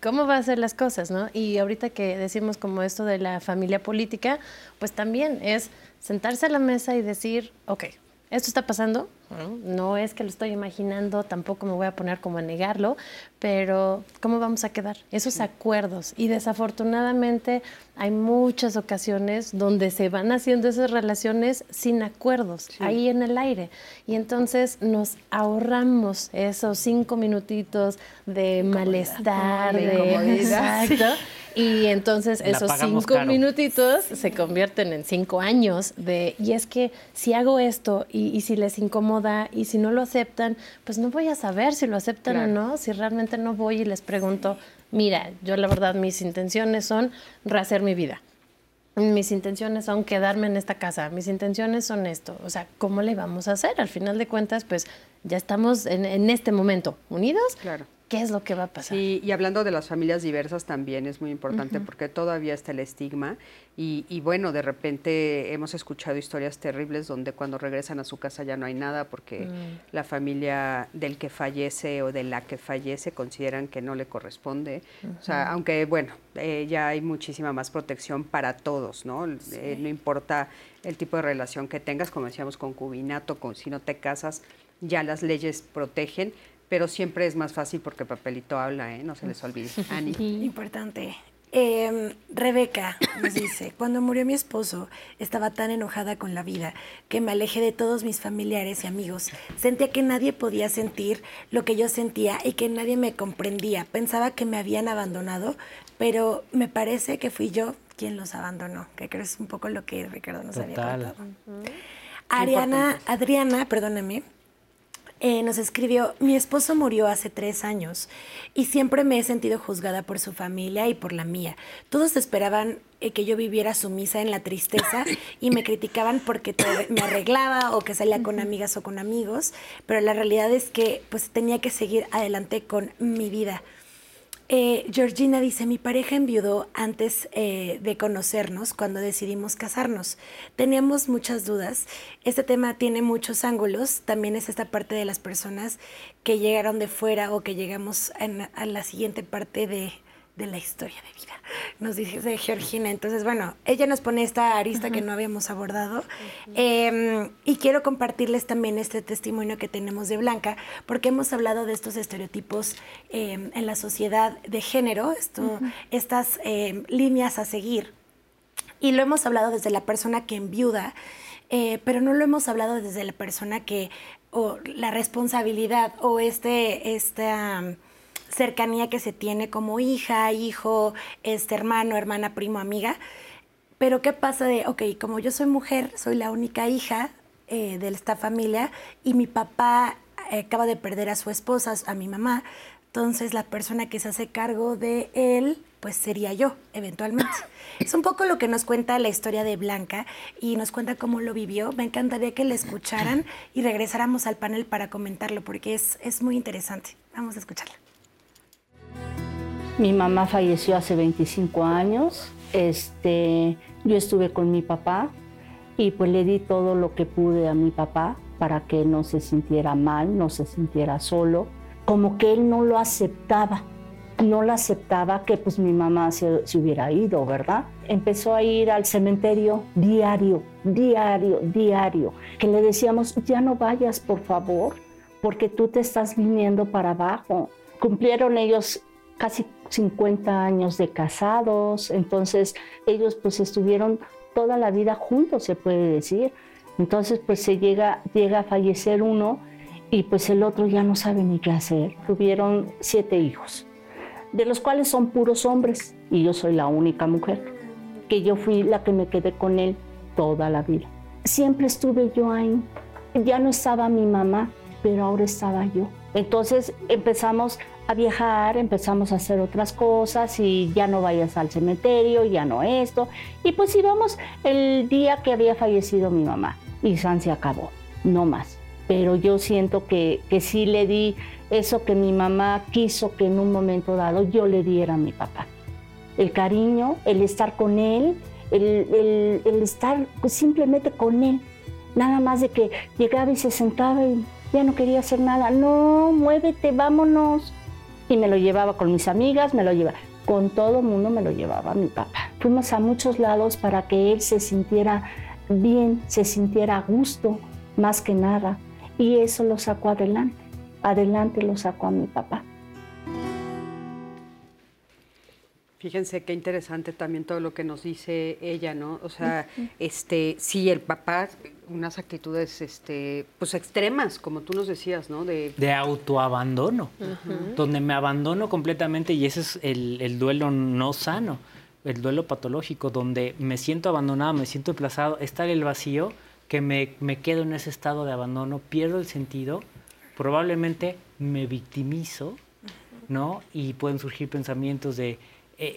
¿cómo va a ser las cosas, no? Y ahorita que decimos como esto de la familia política, pues también es sentarse a la mesa y decir, ok, esto está pasando, ¿no? es que lo estoy imaginando, tampoco me voy a poner como a negarlo, pero ¿cómo vamos a quedar? Esos acuerdos. Y desafortunadamente hay muchas ocasiones donde se van haciendo esas relaciones sin acuerdos, ahí en el aire. Y entonces nos ahorramos esos cinco minutitos de malestar, de, exacto. Y entonces La esos cinco caro. minutitos se convierten en cinco años de, y es que si hago esto y, y si les incomoda y si no lo aceptan, pues no voy a saber si lo aceptan Claro. o no, si realmente no voy y les pregunto, mira, yo la verdad mis intenciones son rehacer mi vida. Mis intenciones son quedarme en esta casa, mis intenciones son esto. O sea, ¿cómo le vamos a hacer? Al final de cuentas, pues ya estamos en, en este momento unidos. Claro. ¿Qué es lo que va a pasar? Sí, y hablando de las familias diversas también es muy importante porque todavía está el estigma y, y bueno, de repente hemos escuchado historias terribles donde cuando regresan a su casa ya no hay nada porque la familia del que fallece o de la que fallece consideran que no le corresponde. O sea, aunque bueno, eh, ya hay muchísima más protección para todos, ¿no? Eh, no importa el tipo de relación que tengas, como decíamos, concubinato, con, si no te casas, ya las leyes protegen, pero siempre es más fácil porque papelito habla, ¿eh? No se les olvide. Ani. Importante. Eh, Rebeca nos dice, cuando murió mi esposo, estaba tan enojada con la vida que me alejé de todos mis familiares y amigos. Sentía que nadie podía sentir lo que yo sentía y que nadie me comprendía. Pensaba que me habían abandonado, pero me parece que fui yo quien los abandonó, que creo es un poco lo que Ricardo nos había Total. contado. Ariana, Adriana, perdóname, eh, nos escribió, mi esposo murió hace tres años y siempre me he sentido juzgada por su familia y por la mía. Todos esperaban eh, que yo viviera sumisa en la tristeza y me criticaban porque me arreglaba o que salía con amigas o con amigos, pero la realidad es que pues tenía que seguir adelante con mi vida. Eh, Georgina dice, mi pareja enviudó antes eh, de conocernos cuando decidimos casarnos. Teníamos muchas dudas. Este tema tiene muchos ángulos. También es esta parte de las personas que llegaron de fuera o que llegamos a la siguiente parte de, de la historia de vida. Nos dice Georgina. Entonces, bueno, ella nos pone esta arista que no habíamos abordado. Eh, y quiero compartirles también este testimonio que tenemos de Blanca, porque hemos hablado de estos estereotipos eh, en la sociedad de género, esto, estas eh, líneas a seguir. Y lo hemos hablado desde la persona que enviuda, eh, pero no lo hemos hablado desde la persona que, o la responsabilidad, o este, esta um, cercanía que se tiene como hija, hijo, este hermano, hermana, primo, amiga. Pero ¿qué pasa de, ok, como yo soy mujer, soy la única hija eh, de esta familia y mi papá eh, acaba de perder a su esposa, a mi mamá, entonces la persona que se hace cargo de él, pues sería yo, eventualmente. Es un poco lo que nos cuenta la historia de Blanca y nos cuenta cómo lo vivió. Me encantaría que la escucharan y regresáramos al panel para comentarlo porque es, es muy interesante. Vamos a escucharla. Mi mamá falleció hace 25 años. Este, yo estuve con mi papá y pues le di todo lo que pude a mi papá para que no se sintiera mal, no se sintiera solo. Como que él no lo aceptaba, no lo aceptaba que pues mi mamá se, se hubiera ido, ¿verdad? Empezó a ir al cementerio diario, diario, diario, que le decíamos, ya no vayas, por favor, porque tú te estás viniendo para abajo. Cumplieron ellos casi 50 años de casados, entonces ellos pues estuvieron toda la vida juntos, se puede decir. Entonces pues se llega, llega a fallecer uno y pues el otro ya no sabe ni qué hacer. Tuvieron siete hijos, de los cuales son puros hombres y yo soy la única mujer, que yo fui la que me quedé con él toda la vida. Siempre estuve yo ahí. Ya no estaba mi mamá, pero ahora estaba yo. Entonces empezamos a viajar, empezamos a hacer otras cosas y ya no vayas al cementerio, ya no esto. Y pues íbamos el día que había fallecido mi mamá y San se acabó, no más. Pero yo siento que, que sí le di eso que mi mamá quiso que en un momento dado yo le diera a mi papá. El cariño, el estar con él, el, el- el estar pues, simplemente con él. Nada más de que llegaba y se sentaba y ya no quería hacer nada. No, muévete, vámonos. Y me lo llevaba con mis amigas, me lo llevaba. Con todo el mundo me lo llevaba mi papá. Fuimos a muchos lados para que él se sintiera bien, se sintiera a gusto, más que nada. Y eso lo sacó adelante. Adelante lo sacó a mi papá. Fíjense qué interesante también todo lo que nos dice ella, ¿no? O sea, este, sí, el papá, unas actitudes, este, pues extremas, como tú nos decías, ¿no? De, de autoabandono, donde me abandono completamente y ese es el, el, duelo no sano, el duelo patológico, donde me siento abandonado, me siento desplazado, está el vacío, que me, me quedo en ese estado de abandono, pierdo el sentido, probablemente me victimizo, ¿no? Y pueden surgir pensamientos de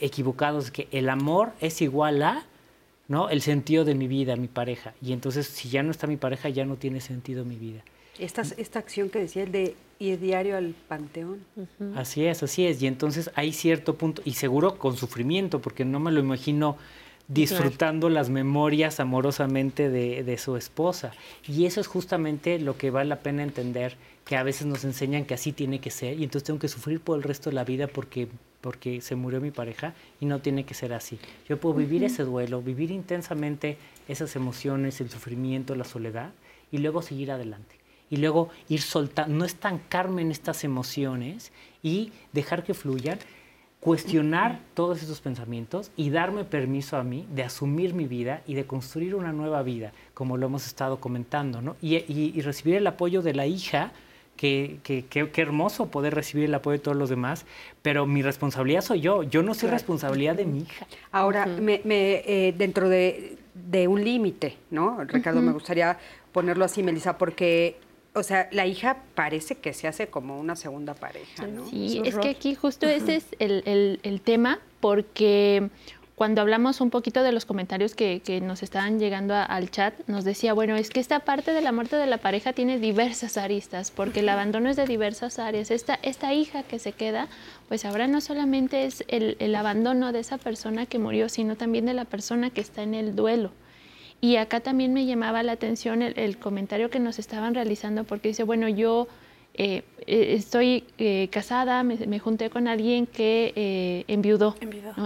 equivocados que el amor es igual a ¿no? el sentido de mi vida, mi pareja. Y entonces, si ya no está mi pareja, ya no tiene sentido mi vida. Esta, esta acción que decía el de ir diario al panteón. Así es, así es. Y entonces hay cierto punto, y seguro con sufrimiento, porque no me lo imagino disfrutando las memorias amorosamente de, de, su esposa. Y eso es justamente lo que vale la pena entender, que a veces nos enseñan que así tiene que ser, y entonces tengo que sufrir por el resto de la vida porque porque se murió mi pareja y no tiene que ser así. Yo puedo vivir ese duelo, vivir intensamente esas emociones, el sufrimiento, la soledad y luego seguir adelante. Y luego ir soltando, no estancarme en estas emociones y dejar que fluyan, cuestionar todos esos pensamientos y darme permiso a mí de asumir mi vida y de construir una nueva vida, como lo hemos estado comentando, ¿no? y, y recibir el apoyo de la hija Qué, qué, hermoso poder recibir el apoyo de todos los demás, pero mi responsabilidad soy yo, yo no soy responsabilidad de mi hija. Ahora, me, eh, dentro de, un límite, ¿no? Ricardo, me gustaría ponerlo así, Melissa, porque, o sea, la hija parece que se hace como una segunda pareja, ¿no? Sí, es que aquí justo ese es el, el tema, porque cuando hablamos un poquito de los comentarios que, nos estaban llegando al chat, nos decía, bueno, es que esta parte de la muerte de la pareja tiene diversas aristas, porque el abandono es de diversas áreas. Esta, esta hija que se queda, pues ahora no solamente es el, abandono de esa persona que murió, sino también de la persona que está en el duelo. Y acá también me llamaba la atención el comentario que nos estaban realizando, porque dice, bueno, yo eh, eh, estoy eh, casada, me, junté con alguien que enviudó.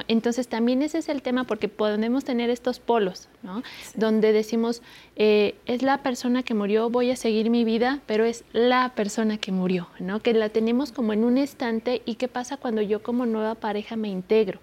Entonces también ese es el tema porque podemos tener estos polos, ¿no? Donde decimos, es la persona que murió, voy a seguir mi vida, pero es la persona que murió, ¿no? Que la tenemos como en un estante y qué pasa cuando yo como nueva pareja me integro.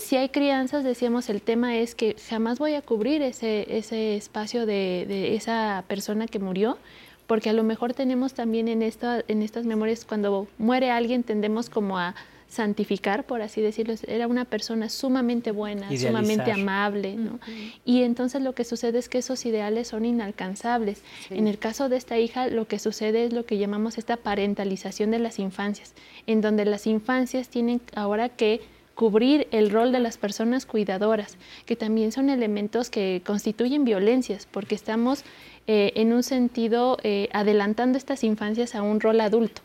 Si hay crianzas, decíamos, el tema es que jamás voy a cubrir ese, ese espacio de, de esa persona que murió porque a lo mejor tenemos también en, esta, en estas memorias, cuando muere alguien, tendemos como a santificar, por así decirlo, era una persona sumamente buena, sumamente amable, ¿no? Y entonces lo que sucede es que esos ideales son inalcanzables. En el caso de esta hija, lo que sucede es lo que llamamos esta parentalización de las infancias, en donde las infancias tienen ahora que cubrir el rol de las personas cuidadoras, que también son elementos que constituyen violencias, porque estamos eh, en un sentido eh, adelantando estas infancias a un rol adulto.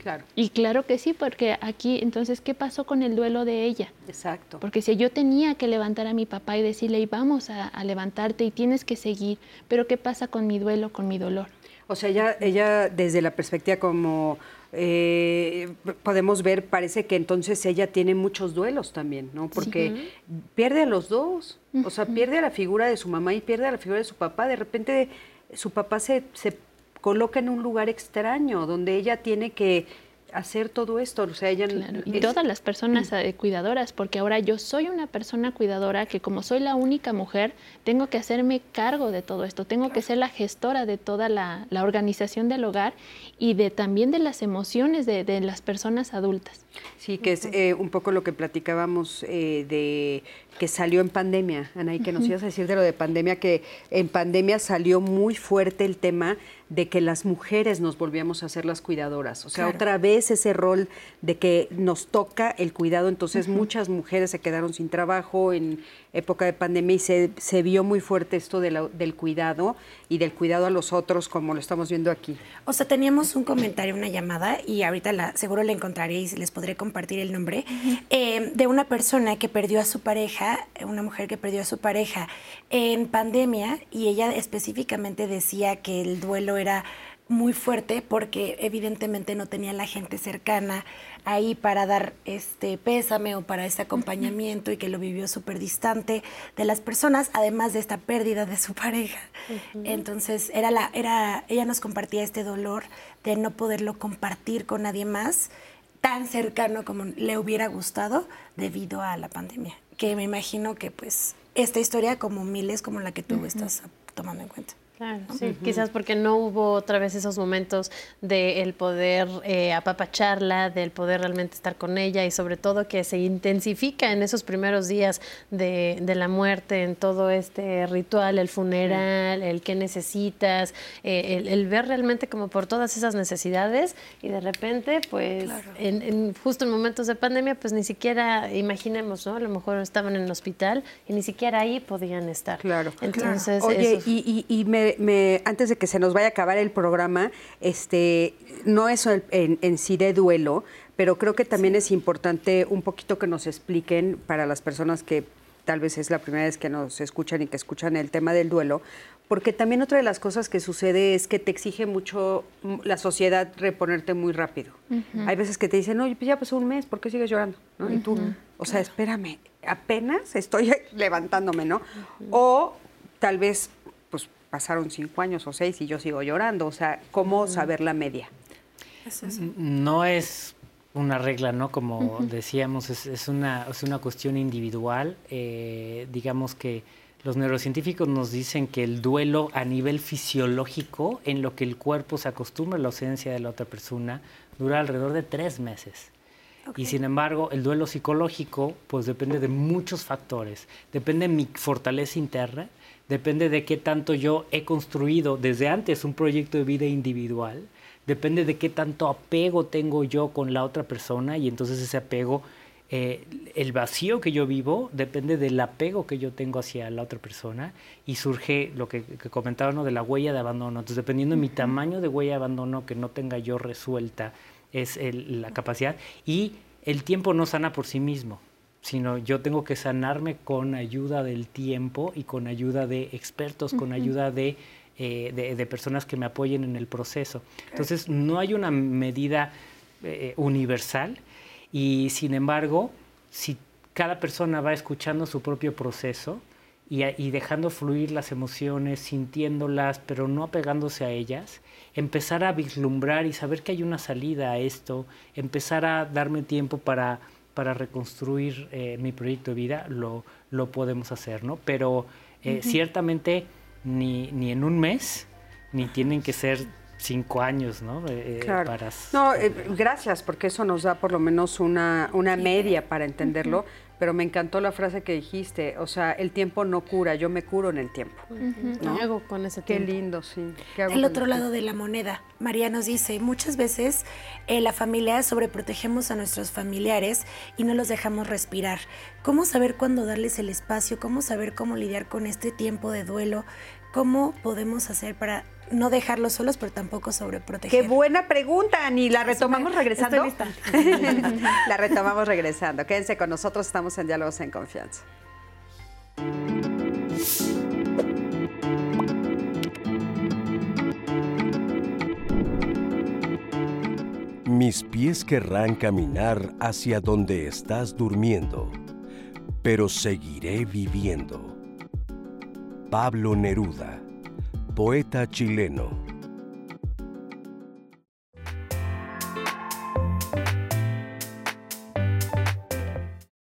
Claro. Y claro que sí, porque aquí entonces, ¿qué pasó con el duelo de ella? Exacto. Porque si yo tenía que levantar a mi papá y decirle, y vamos a, levantarte y tienes que seguir, pero ¿qué pasa con mi duelo, con mi dolor? O sea, ella, ella desde la perspectiva como eh, podemos ver, parece que entonces ella tiene muchos duelos también, ¿no? Porque pierde a los dos, o sea, pierde a la figura de su mamá y pierde a la figura de su papá. De repente su papá se, se coloca en un lugar extraño, donde ella tiene que hacer todo esto. O sea, ella Y todas las personas eh, cuidadoras, porque ahora yo soy una persona cuidadora que como soy la única mujer, tengo que hacerme cargo de todo esto, tengo que ser la gestora de toda la, organización del hogar y de también de las emociones de, las personas adultas. Sí, que es eh, un poco lo que platicábamos eh, de que salió en pandemia, Ana, y que nos ibas a decir de lo de pandemia, que en pandemia salió muy fuerte el tema de que las mujeres nos volvíamos a ser las cuidadoras. O sea, otra vez ese rol de que nos toca el cuidado. Entonces, muchas mujeres se quedaron sin trabajo en época de pandemia y se, se vio muy fuerte esto del cuidado y del cuidado a los otros, como lo estamos viendo aquí. O sea, teníamos un comentario, una llamada, y ahorita la, seguro la encontraré y les podré compartir el nombre, eh, de una persona que perdió a su pareja, una mujer que perdió a su pareja en pandemia, y ella específicamente decía que el duelo era muy fuerte porque evidentemente no tenía la gente cercana ahí para dar este pésame o para ese acompañamiento y que lo vivió súper distante de las personas, además de esta pérdida de su pareja. Entonces, era la, era, ella nos compartía este dolor de no poderlo compartir con nadie más tan cercano como le hubiera gustado debido a la pandemia. Que me imagino que pues esta historia, como miles como la que tú estás tomando en cuenta. Claro, sí, quizás porque no hubo otra vez esos momentos de el poder eh, apapacharla, del poder realmente estar con ella y sobre todo que se intensifica en esos primeros días de, de la muerte, en todo este ritual, el funeral, el qué necesitas, eh, el, ver realmente como por todas esas necesidades y de repente, pues, en, justo en momentos de pandemia, pues ni siquiera, imaginemos, ¿no? A lo mejor estaban en el hospital y ni siquiera ahí podían estar. Claro. Entonces, Oye, y, y, y me antes de que se nos vaya a acabar el programa, este, no es en, sí de duelo, pero creo que también es importante un poquito que nos expliquen para las personas que tal vez es la primera vez que nos escuchan y que escuchan el tema del duelo, porque también otra de las cosas que sucede es que te exige mucho la sociedad reponerte muy rápido. Hay veces que te dicen, oye, pues ya pasó un mes, ¿por qué sigues llorando? Y tú, o sea, espérame, apenas estoy levantándome, ¿no? O tal vez pasaron cinco años o seis y yo sigo llorando. O sea, ¿cómo saber la media? No es una regla, ¿no? Como decíamos, es, una, es una cuestión individual. Eh, digamos que los neurocientíficos nos dicen que el duelo a nivel fisiológico, en lo que el cuerpo se acostumbra a la ausencia de la otra persona, dura alrededor de tres meses. Y sin embargo, el duelo psicológico, pues depende de muchos factores. Depende de mi fortaleza interna, depende de qué tanto yo he construido desde antes un proyecto de vida individual, depende de qué tanto apego tengo yo con la otra persona y entonces ese apego, eh, el vacío que yo vivo depende del apego que yo tengo hacia la otra persona y surge lo que, comentaba ¿no? de la huella de abandono. Entonces, dependiendo de mi tamaño de huella de abandono que no tenga yo resuelta, es la capacidad y el tiempo no sana por sí mismo sino yo tengo que sanarme con ayuda del tiempo y con ayuda de expertos, con ayuda eh, de, de, personas que me apoyen en el proceso. Entonces, no hay una medida eh, universal y, sin embargo, si cada persona va escuchando su propio proceso y, y dejando fluir las emociones, sintiéndolas, pero no apegándose a ellas, empezar a vislumbrar y saber que hay una salida a esto, empezar a darme tiempo para para reconstruir eh, mi proyecto de vida, lo, lo podemos hacer, ¿no? Pero eh, ciertamente ni, ni en un mes, ni tienen que ser cinco años, ¿no? Eh, para... No, gracias, porque eso nos da por lo menos una, una media para entenderlo pero me encantó la frase que dijiste, o sea, el tiempo no cura, yo me curo en el tiempo. ¿Qué hago con ese tiempo? Qué lindo, sí. el otro lado de la moneda, María nos dice, muchas veces en la familia sobreprotegemos a nuestros familiares y no los dejamos respirar. ¿Cómo saber cuándo darles el espacio? ¿Cómo saber cómo lidiar con este tiempo de duelo? ¿Cómo podemos hacer para no dejarlos solos, pero tampoco sobreproteger. Qué buena pregunta, Ani. ¿La retomamos regresando? la retomamos regresando. Quédense con nosotros, estamos en Diálogos en Confianza. Mis pies querrán caminar hacia donde estás durmiendo, pero seguiré viviendo. Pablo Neruda poeta chileno.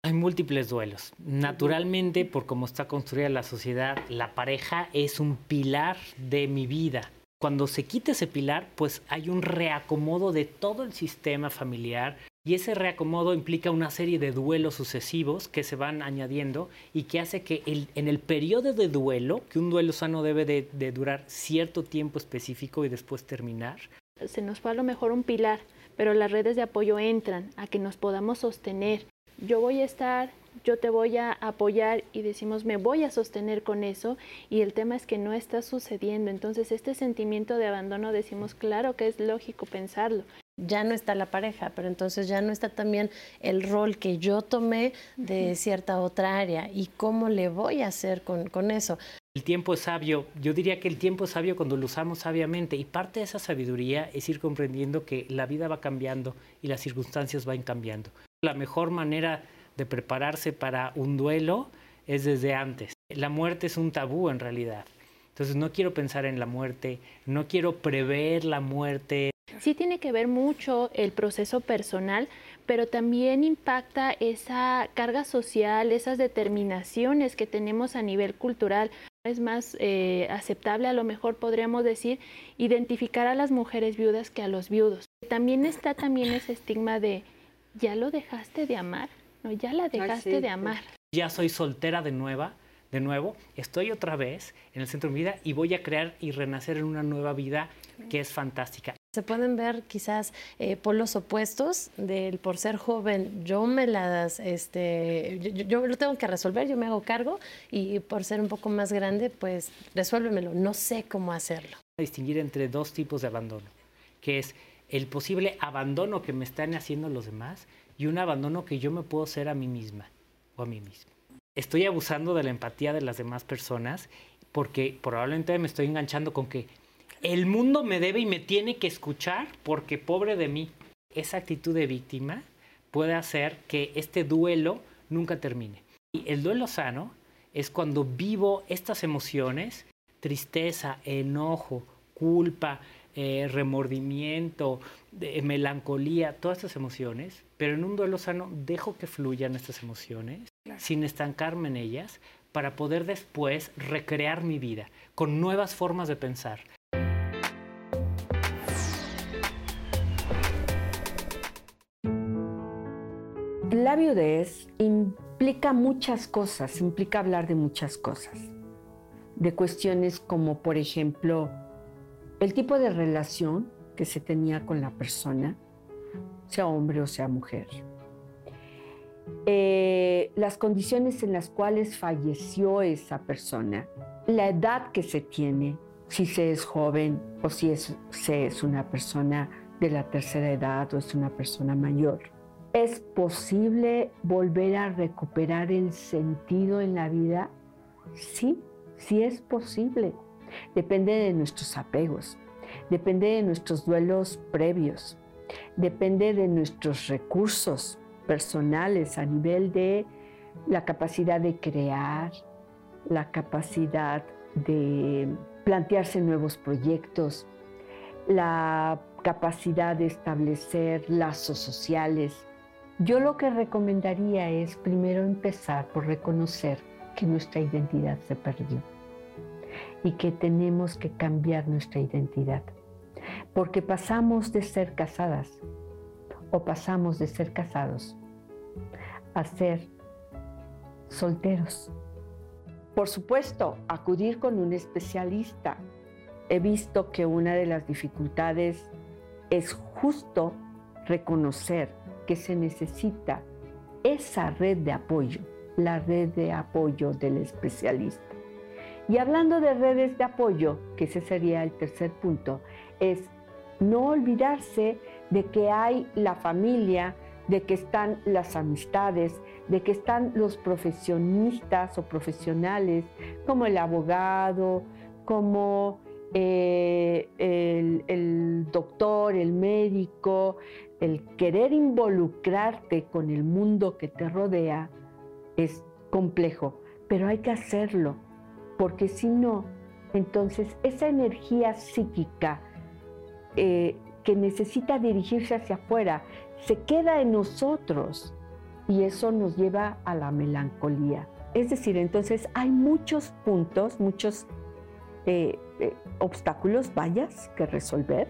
Hay múltiples duelos. Naturalmente, por cómo está construida la sociedad, la pareja es un pilar de mi vida. Cuando se quita ese pilar, pues hay un reacomodo de todo el sistema familiar, y ese reacomodo implica una serie de duelos sucesivos que se van añadiendo y que hace que en el periodo de duelo, que un duelo sano debe de, durar cierto tiempo específico y después terminar. Se nos fue a lo mejor un pilar, pero las redes de apoyo entran a que nos podamos sostener. Yo voy a estar, yo te voy a apoyar y decimos me voy a sostener con eso y el tema es que no está sucediendo. Entonces este sentimiento de abandono decimos claro que es lógico pensarlo, ya no está la pareja, pero entonces ya no está también el rol que yo tomé de cierta otra área y cómo le voy a hacer con, eso. El tiempo es sabio. Yo diría que el tiempo es sabio cuando lo usamos sabiamente y parte de esa sabiduría es ir comprendiendo que la vida va cambiando y las circunstancias van cambiando. La mejor manera de prepararse para un duelo es desde antes. La muerte es un tabú en realidad. Entonces no quiero pensar en la muerte, no quiero prever la muerte, Sí tiene que ver mucho el proceso personal, pero también impacta esa carga social, esas determinaciones que tenemos a nivel cultural. Es más eh, aceptable, a lo mejor podríamos decir, identificar a las mujeres viudas que a los viudos. También está también ese estigma de, ¿ya lo dejaste de amar? No, ya la dejaste de amar. Ya soy soltera de nueva, de nuevo, estoy otra vez en el centro de mi vida y voy a crear y renacer en una nueva vida que es fantástica. Se pueden ver quizás eh, polos opuestos del por ser joven, yo me las, este, yo, yo, lo tengo que resolver, yo me hago cargo y por ser un poco más grande, pues resuélvemelo, no sé cómo hacerlo. Distinguir entre dos tipos de abandono, que es el posible abandono que me están haciendo los demás y un abandono que yo me puedo hacer a mí misma o a mí mismo. Estoy abusando de la empatía de las demás personas porque probablemente me estoy enganchando con que el mundo me debe y me tiene que escuchar porque pobre de mí. Esa actitud de víctima puede hacer que este duelo nunca termine. Y el duelo sano es cuando vivo estas emociones, tristeza, enojo, culpa, eh, remordimiento, melancolía, todas estas emociones, pero en un duelo sano dejo que fluyan estas emociones claro. sin estancarme en ellas para poder después recrear mi vida con nuevas formas de pensar. La viudez implica muchas cosas, implica hablar de muchas cosas, de cuestiones como, por ejemplo, el tipo de relación que se tenía con la persona, sea hombre o sea mujer, eh, las condiciones en las cuales falleció esa persona, la edad que se tiene, si se es joven o si se es una persona de la tercera edad o es una persona mayor ¿Es posible volver a recuperar el sentido en la vida? Sí, sí es posible. Depende de nuestros apegos, depende de nuestros duelos previos, depende de nuestros recursos personales a nivel de la capacidad de crear, la capacidad de plantearse nuevos proyectos, la capacidad de establecer lazos sociales, yo lo que recomendaría es primero empezar por reconocer que nuestra identidad se perdió y que tenemos que cambiar nuestra identidad. Porque pasamos de ser casadas o pasamos de ser casados a ser solteros. Por supuesto, acudir con un especialista. He visto que una de las dificultades es justo reconocer se necesita esa red de apoyo, la red de apoyo del especialista. Y hablando de redes de apoyo, que ese sería el tercer punto, es no olvidarse de que hay la familia, de que están las amistades, de que están los profesionistas o profesionales, como el abogado, como eh, el, doctor, el médico, el querer involucrarte con el mundo que te rodea es complejo, pero hay que hacerlo, porque si no, entonces esa energía psíquica eh, que necesita dirigirse hacia afuera se queda en nosotros y eso nos lleva a la melancolía. Es decir, entonces hay muchos puntos, muchos eh, eh, obstáculos, vallas que resolver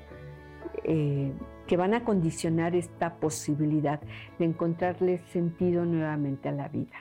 que van a condicionar esta posibilidad de encontrarle sentido nuevamente a la vida.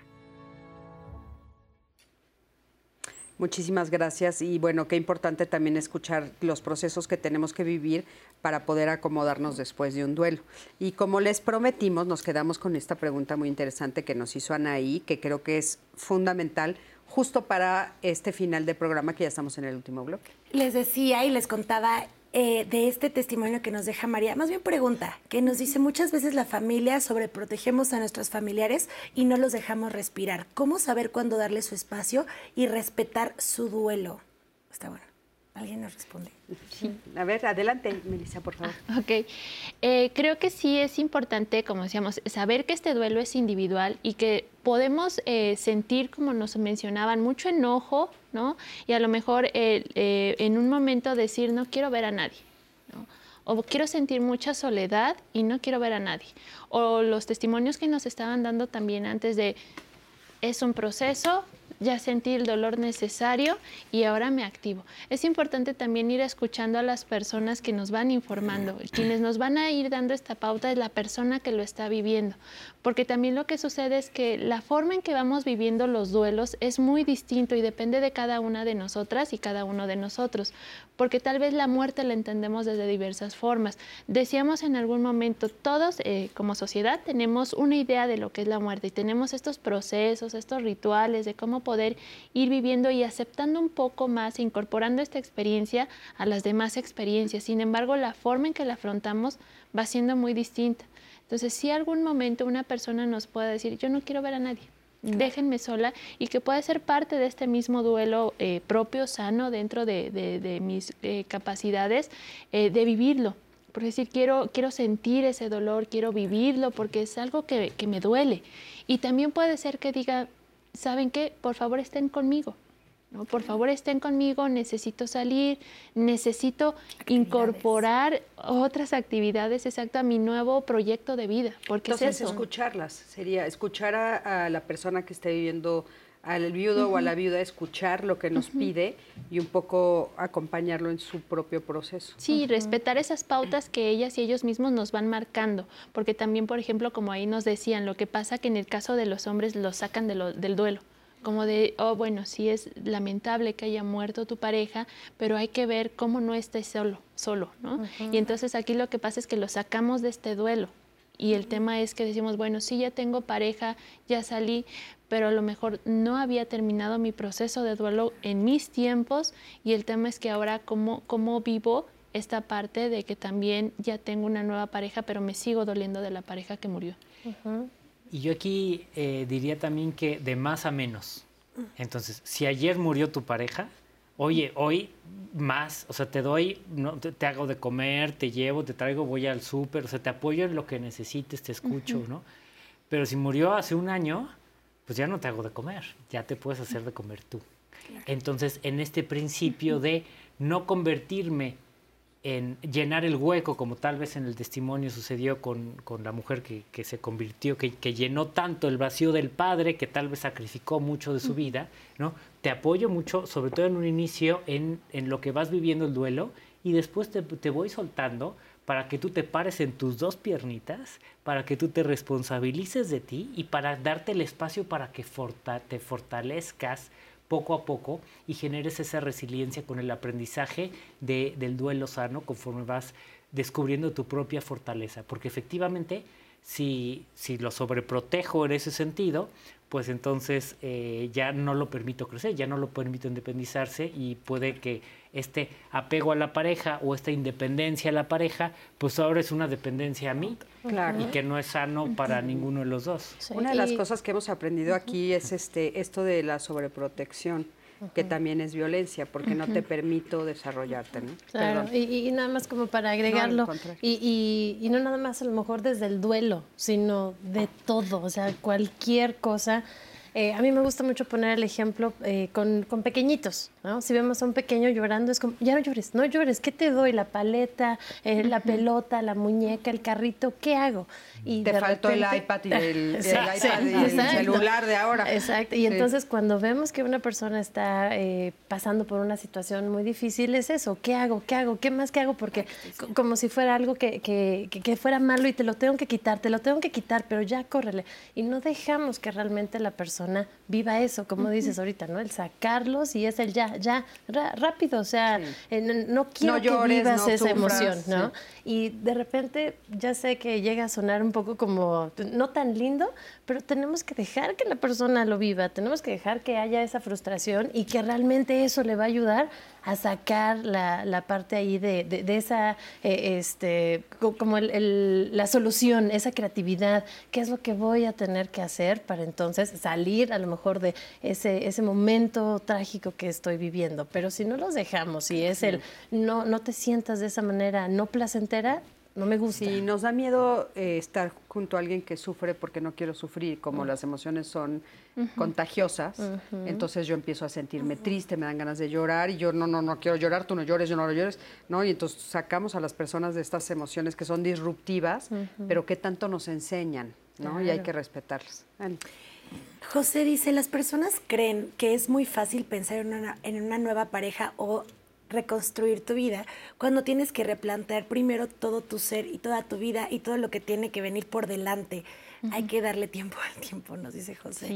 Muchísimas gracias y bueno, qué importante también escuchar los procesos que tenemos que vivir para poder acomodarnos después de un duelo. Y como les prometimos, nos quedamos con esta pregunta muy interesante que nos hizo Anaí, que creo que es fundamental justo para este final de programa que ya estamos en el último bloque. Les decía y les contaba eh, de este testimonio que nos deja María, más bien pregunta, que nos dice muchas veces la familia sobreprotegemos a nuestros familiares y no los dejamos respirar. ¿Cómo saber cuándo darle su espacio y respetar su duelo? Está bueno. ¿Alguien nos responde? Sí. A ver, adelante, Melissa, por favor. Ah, ok. Eh, creo que sí es importante, como decíamos, saber que este duelo es individual y que podemos eh, sentir, como nos mencionaban, mucho enojo, ¿no? Y a lo mejor eh, en un momento decir, no quiero ver a nadie, o quiero sentir mucha soledad y no quiero ver a nadie. O los testimonios que nos estaban dando también antes de, es un proceso, ya sentí el dolor necesario y ahora me activo. Es importante también ir escuchando a las personas que nos van informando. Quienes nos van a ir dando esta pauta es la persona que lo está viviendo, porque también lo que sucede es que la forma en que vamos viviendo los duelos es muy distinto y depende de cada una de nosotras y cada uno de nosotros, porque tal vez la muerte la entendemos desde diversas formas. Decíamos en algún momento, todos eh, como sociedad tenemos una idea de lo que es la muerte y tenemos estos procesos, estos rituales de cómo poder ir viviendo y aceptando un poco más, incorporando esta experiencia a las demás experiencias. Sin embargo, la forma en que la afrontamos va siendo muy distinta. Entonces, si algún momento una persona nos puede decir, yo no quiero ver a nadie, déjenme sola y que puede ser parte de este mismo duelo eh, propio, sano, dentro de, mis eh, capacidades, eh, de vivirlo. Por decir, quiero, quiero sentir ese dolor, quiero vivirlo, porque es algo que, que me duele. Y también puede ser que diga, ¿saben qué? Por favor estén conmigo. ¿No? Por favor estén conmigo, necesito salir, necesito incorporar otras actividades, exacto, a mi nuevo proyecto de vida. Porque Entonces, es eso. escucharlas, sería escuchar a, a, la persona que esté viviendo, al viudo uh -huh. o a la viuda, escuchar lo que nos uh -huh. pide y un poco acompañarlo en su propio proceso. Sí, uh -huh. respetar esas pautas que ellas y ellos mismos nos van marcando, porque también, por ejemplo, como ahí nos decían, lo que pasa que en el caso de los hombres los sacan de lo, del duelo como de, oh, bueno, sí es lamentable que haya muerto tu pareja, pero hay que ver cómo no estés solo, solo, ¿no? Uh -huh. Y entonces aquí lo que pasa es que lo sacamos de este duelo. Y el uh -huh. tema es que decimos, bueno, sí, ya tengo pareja, ya salí, pero a lo mejor no había terminado mi proceso de duelo en mis tiempos y el tema es que ahora cómo, cómo vivo esta parte de que también ya tengo una nueva pareja, pero me sigo doliendo de la pareja que murió. Uh -huh. Y yo aquí eh, diría también que de más a menos. Entonces, si ayer murió tu pareja, oye, hoy más, o sea, te doy, no, te, te, hago de comer, te llevo, te traigo, voy al súper, o sea, te apoyo en lo que necesites, te escucho, uh -huh. ¿no? Pero si murió hace un año, pues ya no te hago de comer, ya te puedes hacer de comer tú. Claro. Entonces, en este principio uh -huh. de no convertirme en llenar el hueco, como tal vez en el testimonio sucedió con, con la mujer que, que se convirtió, que, que, llenó tanto el vacío del padre, que tal vez sacrificó mucho de su vida, ¿no? Te apoyo mucho, sobre todo en un inicio, en, en lo que vas viviendo el duelo, y después te, te, voy soltando para que tú te pares en tus dos piernitas, para que tú te responsabilices de ti y para darte el espacio para que forta, te fortalezcas poco a poco y generes esa resiliencia con el aprendizaje de, del duelo sano conforme vas descubriendo tu propia fortaleza. Porque efectivamente, si, si lo sobreprotejo en ese sentido, pues entonces eh, ya no lo permito crecer, ya no lo permito independizarse y puede que este apego a la pareja o esta independencia a la pareja, pues ahora es una dependencia a mí claro. y que no es sano para ninguno de los dos. Sí. Una de las cosas que hemos aprendido aquí es este esto de la sobreprotección que también es violencia, porque no te permito desarrollarte, ¿no? Claro, y, y, nada más como para agregarlo, no, y, y, y, no nada más a lo mejor desde el duelo, sino de todo, o sea, cualquier cosa. Eh, a mí me gusta mucho poner el ejemplo eh, con, con, pequeñitos, ¿no? Si vemos a un pequeño llorando, es como, ya no llores, no llores, ¿qué te doy? La paleta, eh, la pelota, la muñeca, el carrito, ¿qué hago? Y te faltó repente... el iPad y el, el, iPad y el celular de ahora. Exacto, y sí. entonces cuando vemos que una persona está eh, pasando por una situación muy difícil, es eso, ¿qué hago? ¿Qué hago? ¿Qué más que hago? Porque como si fuera algo que, que, que, fuera malo y te lo tengo que quitar, te lo tengo que quitar, pero ya córrele. Y no dejamos que realmente la persona viva eso, como dices ahorita, ¿no? El sacarlos y es el ya, ya, rápido, o sea, sí. eh, no, quiero no llores, que vivas no esa sufras, emoción, ¿no? Sí. Y de repente ya sé que llega a sonar un poco como no tan lindo, pero tenemos que dejar que la persona lo viva, tenemos que dejar que haya esa frustración y que realmente eso le va a ayudar a sacar la, la parte ahí de, de, de esa, eh, este, como el, el, la solución, esa creatividad, qué es lo que voy a tener que hacer para entonces salir a lo mejor de ese, ese momento trágico que estoy viviendo. Pero si no los dejamos y es el no, no te sientas de esa manera no placentera, no me gusta. Sí, nos da miedo eh, estar junto a alguien que sufre porque no quiero sufrir, como las emociones son contagiosas, entonces yo empiezo a sentirme triste, me dan ganas de llorar y yo no, no, no quiero llorar, tú no llores, yo no lo llores, ¿no? Y entonces sacamos a las personas de estas emociones que son disruptivas, pero que tanto nos enseñan, ¿no? Y hay que respetarlas. José dice, las personas creen que es muy fácil pensar en una, en una nueva pareja o reconstruir tu vida cuando tienes que replantear primero todo tu ser y toda tu vida y todo lo que tiene que venir por delante. Hay que darle tiempo al tiempo, nos dice José.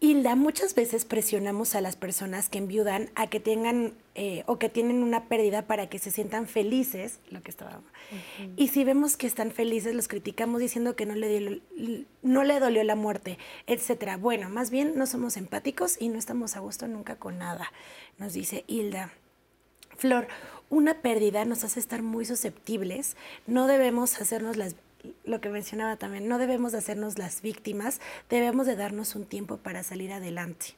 Hilda, muchas veces presionamos a las personas que enviudan a que tengan eh, o que tienen una pérdida para que se sientan felices, lo que estaba. Y si vemos que están felices, los criticamos diciendo que no le, dio- no le dolió la muerte, etcétera. Bueno, más bien no somos empáticos y no estamos a gusto nunca con nada, nos dice Hilda. Flor, una pérdida nos hace estar muy susceptibles. No debemos hacernos las lo que mencionaba también, no debemos de hacernos las víctimas, debemos de darnos un tiempo para salir adelante.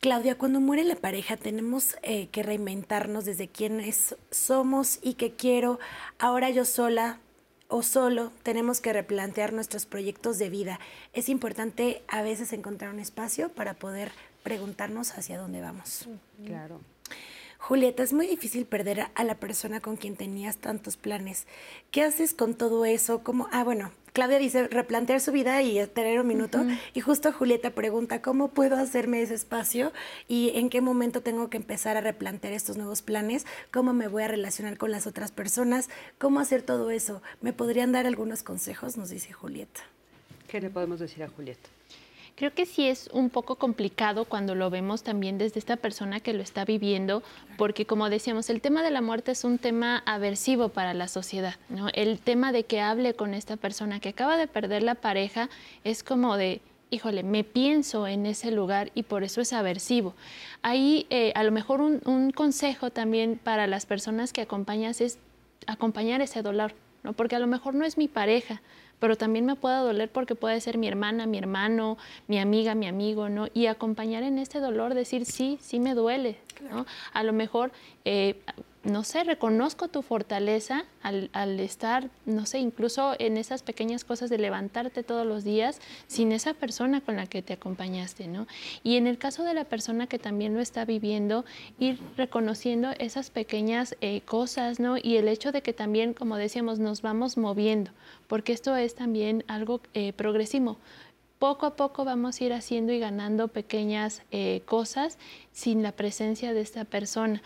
Claudia, cuando muere la pareja tenemos eh, que reinventarnos desde quiénes somos y qué quiero. Ahora yo sola o solo tenemos que replantear nuestros proyectos de vida. Es importante a veces encontrar un espacio para poder preguntarnos hacia dónde vamos. Claro. Julieta, es muy difícil perder a- la persona con quien tenías tantos planes. ¿Qué haces con todo eso? ¿Cómo? Ah, bueno, Claudia dice replantear su vida y tener un minuto. Y justo Julieta pregunta, ¿cómo puedo hacerme ese espacio? ¿Y en qué momento tengo que empezar a replantear estos nuevos planes? ¿Cómo me voy a relacionar con las otras personas? ¿Cómo hacer todo eso? ¿Me podrían dar algunos consejos? Nos dice Julieta. ¿Qué le podemos decir a Julieta? Creo que sí es un poco complicado cuando lo vemos también desde esta persona que lo está viviendo, porque como decíamos, el tema de la muerte es un tema aversivo para la sociedad, ¿no? El tema de que hable con esta persona que acaba de perder la pareja es como de, híjole, me pienso en ese lugar y por eso es aversivo. Ahí eh, a lo mejor un, un consejo también para las personas que acompañas es acompañar ese dolor, ¿no? Porque a lo mejor no es mi pareja, pero también me puede doler porque puede ser mi hermana, mi hermano, mi amiga, mi amigo, ¿no? Y acompañar en este dolor, decir, sí, sí me duele, ¿no? A lo mejor, eh, no sé, reconozco tu fortaleza al, estar, no sé, incluso en esas pequeñas cosas de levantarte todos los días sin esa persona con la que te acompañaste, ¿no? Y en el caso de la persona que también lo está viviendo, ir reconociendo esas pequeñas eh, cosas, ¿no? Y el hecho de que también, como decíamos, nos vamos moviendo, porque esto es también algo eh, progresivo. Poco a poco vamos a ir haciendo y ganando pequeñas eh, cosas sin la presencia de esta persona.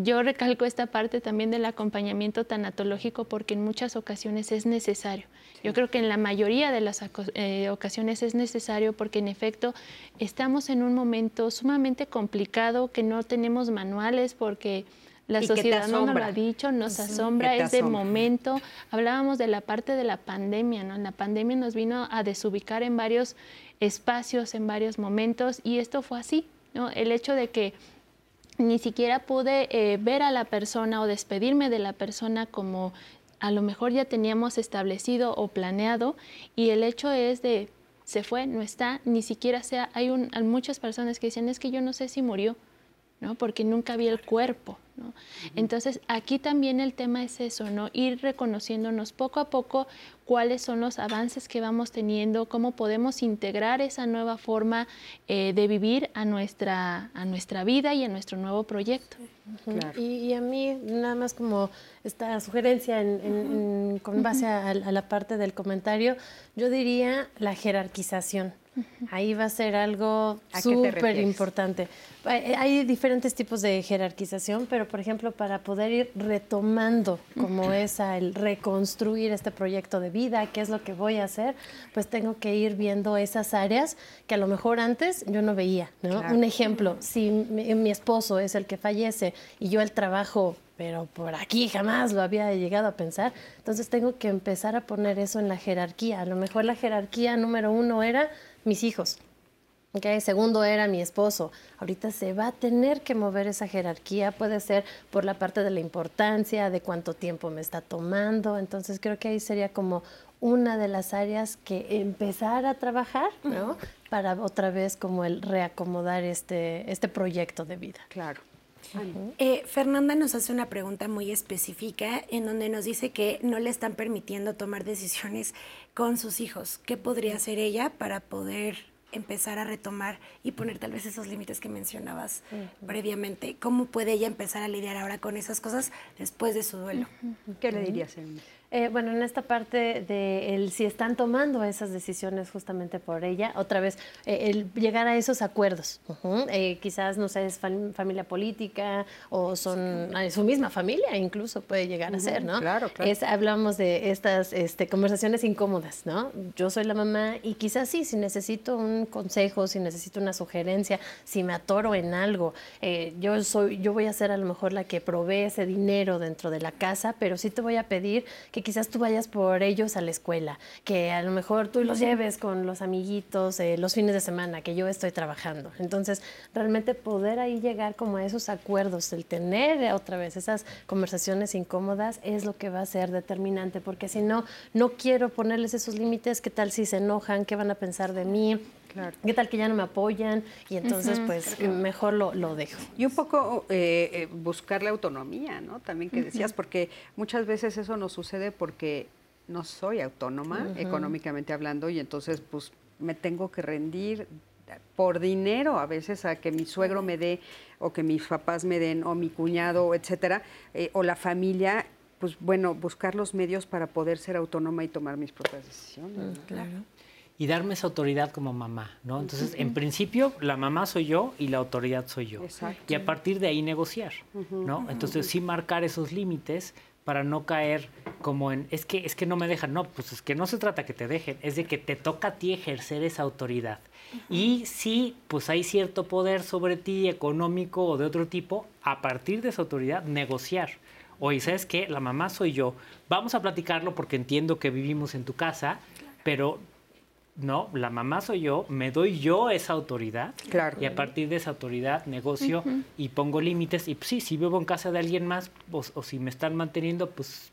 Yo recalco esta parte también del acompañamiento tanatológico porque en muchas ocasiones es necesario. Yo creo que en la mayoría de las eh, ocasiones es necesario porque en efecto estamos en un momento sumamente complicado que no tenemos manuales porque la Y sociedad no nos lo ha dicho, nos asombra, es de momento. Hablábamos de la parte de la pandemia, ¿no? La pandemia nos vino a desubicar en varios espacios, en varios momentos y esto fue así, ¿no? El hecho de que ni siquiera pude eh, ver a la persona o despedirme de la persona como a lo mejor ya teníamos establecido o planeado y el hecho es de se fue, no está, ni siquiera sea, hay, un, hay muchas personas que dicen es que yo no sé si murió, ¿no? Porque nunca vi el cuerpo, ¿no? Entonces, aquí también el tema es eso, ¿no? Ir reconociéndonos poco a poco cuáles son los avances que vamos teniendo, cómo podemos integrar esa nueva forma eh, de vivir a nuestra, a nuestra vida y a nuestro nuevo proyecto. Y, y a mí, nada más como esta sugerencia en- en- en- con base a, a la parte del comentario, yo diría la jerarquización. Ahí va a ser algo ¿A qué te súper importante. Hay diferentes tipos de jerarquización, pero por ejemplo, para poder ir retomando como esa, el reconstruir este proyecto de vida, qué es lo que voy a hacer, pues tengo que ir viendo esas áreas que a lo mejor antes yo no veía. ¿no? Claro. Un ejemplo, si mi, mi esposo es el que fallece y yo el trabajo, pero por aquí jamás lo había llegado a pensar, entonces tengo que empezar a poner eso en la jerarquía. A lo mejor la jerarquía número uno era mis hijos. ¿ok? Segundo era mi esposo. Ahorita se va a tener que mover esa jerarquía. Puede ser por la parte de la importancia, de cuánto tiempo me está tomando. Entonces creo que ahí sería como una de las áreas que empezar a trabajar, ¿no? Para otra vez como el reacomodar este, este proyecto de vida. Claro. Eh, Fernanda nos hace una pregunta muy específica en donde nos dice que no le están permitiendo tomar decisiones con sus hijos. ¿Qué podría hacer ella para poder empezar a retomar y poner tal vez esos límites que mencionabas previamente? ¿Cómo puede ella empezar a lidiar ahora con esas cosas después de su duelo? ¿Qué le dirías, eh, bueno, en esta parte de el, si están tomando esas decisiones justamente por ella, otra vez, eh, el llegar a esos acuerdos. Eh, quizás, no sé, es familia política o son su misma familia, incluso puede llegar a ser, ¿no? Claro, claro. Es, hablamos de estas este, conversaciones incómodas, ¿no? Yo soy la mamá y quizás sí, si necesito un consejo, si necesito una sugerencia, si me atoro en algo, yo, soy, yo voy a ser a lo mejor la que provee ese dinero dentro de la casa, pero sí te voy a pedir que que quizás tú vayas por ellos a la escuela, que a lo mejor tú los lleves con los amiguitos eh, los fines de semana, que yo estoy trabajando. Entonces, realmente poder ahí llegar como a esos acuerdos, el tener otra vez esas conversaciones incómodas es lo que va a ser determinante, porque si no, no quiero ponerles esos límites, ¿qué tal si se enojan? ¿Qué van a pensar de mí? ¿Qué tal que ya no me apoyan? Y entonces, pues, mejor lo, lo, dejo. Y un poco eh, eh, buscar la autonomía, ¿no? También que decías, porque muchas veces eso nos sucede porque no soy autónoma, económicamente hablando, y entonces, pues, me tengo que rendir por dinero a veces a que mi suegro me dé o que mis papás me den o mi cuñado, etcétera, eh, o la familia pues bueno, buscar los medios para poder ser autónoma y tomar mis propias decisiones. Claro y darme esa autoridad como mamá, ¿no? Entonces, en principio, la mamá soy yo y la autoridad soy yo. Y a partir de ahí negociar, ¿no? Entonces, sí marcar esos límites para no caer como en, es que, es que no me dejan, no, pues es que no se trata que te dejen, es de que te toca a ti ejercer esa autoridad. Y sí, pues hay cierto poder sobre ti, económico o de otro tipo, a partir de esa autoridad, negociar. Oye, ¿sabes qué? La mamá soy yo. Vamos a platicarlo porque entiendo que vivimos en tu casa, pero no, la mamá soy yo, me doy yo esa autoridad. Claro. Y a partir de esa autoridad negocio y pongo límites. Y pues, sí, si vivo en casa de alguien más o si me están manteniendo, pues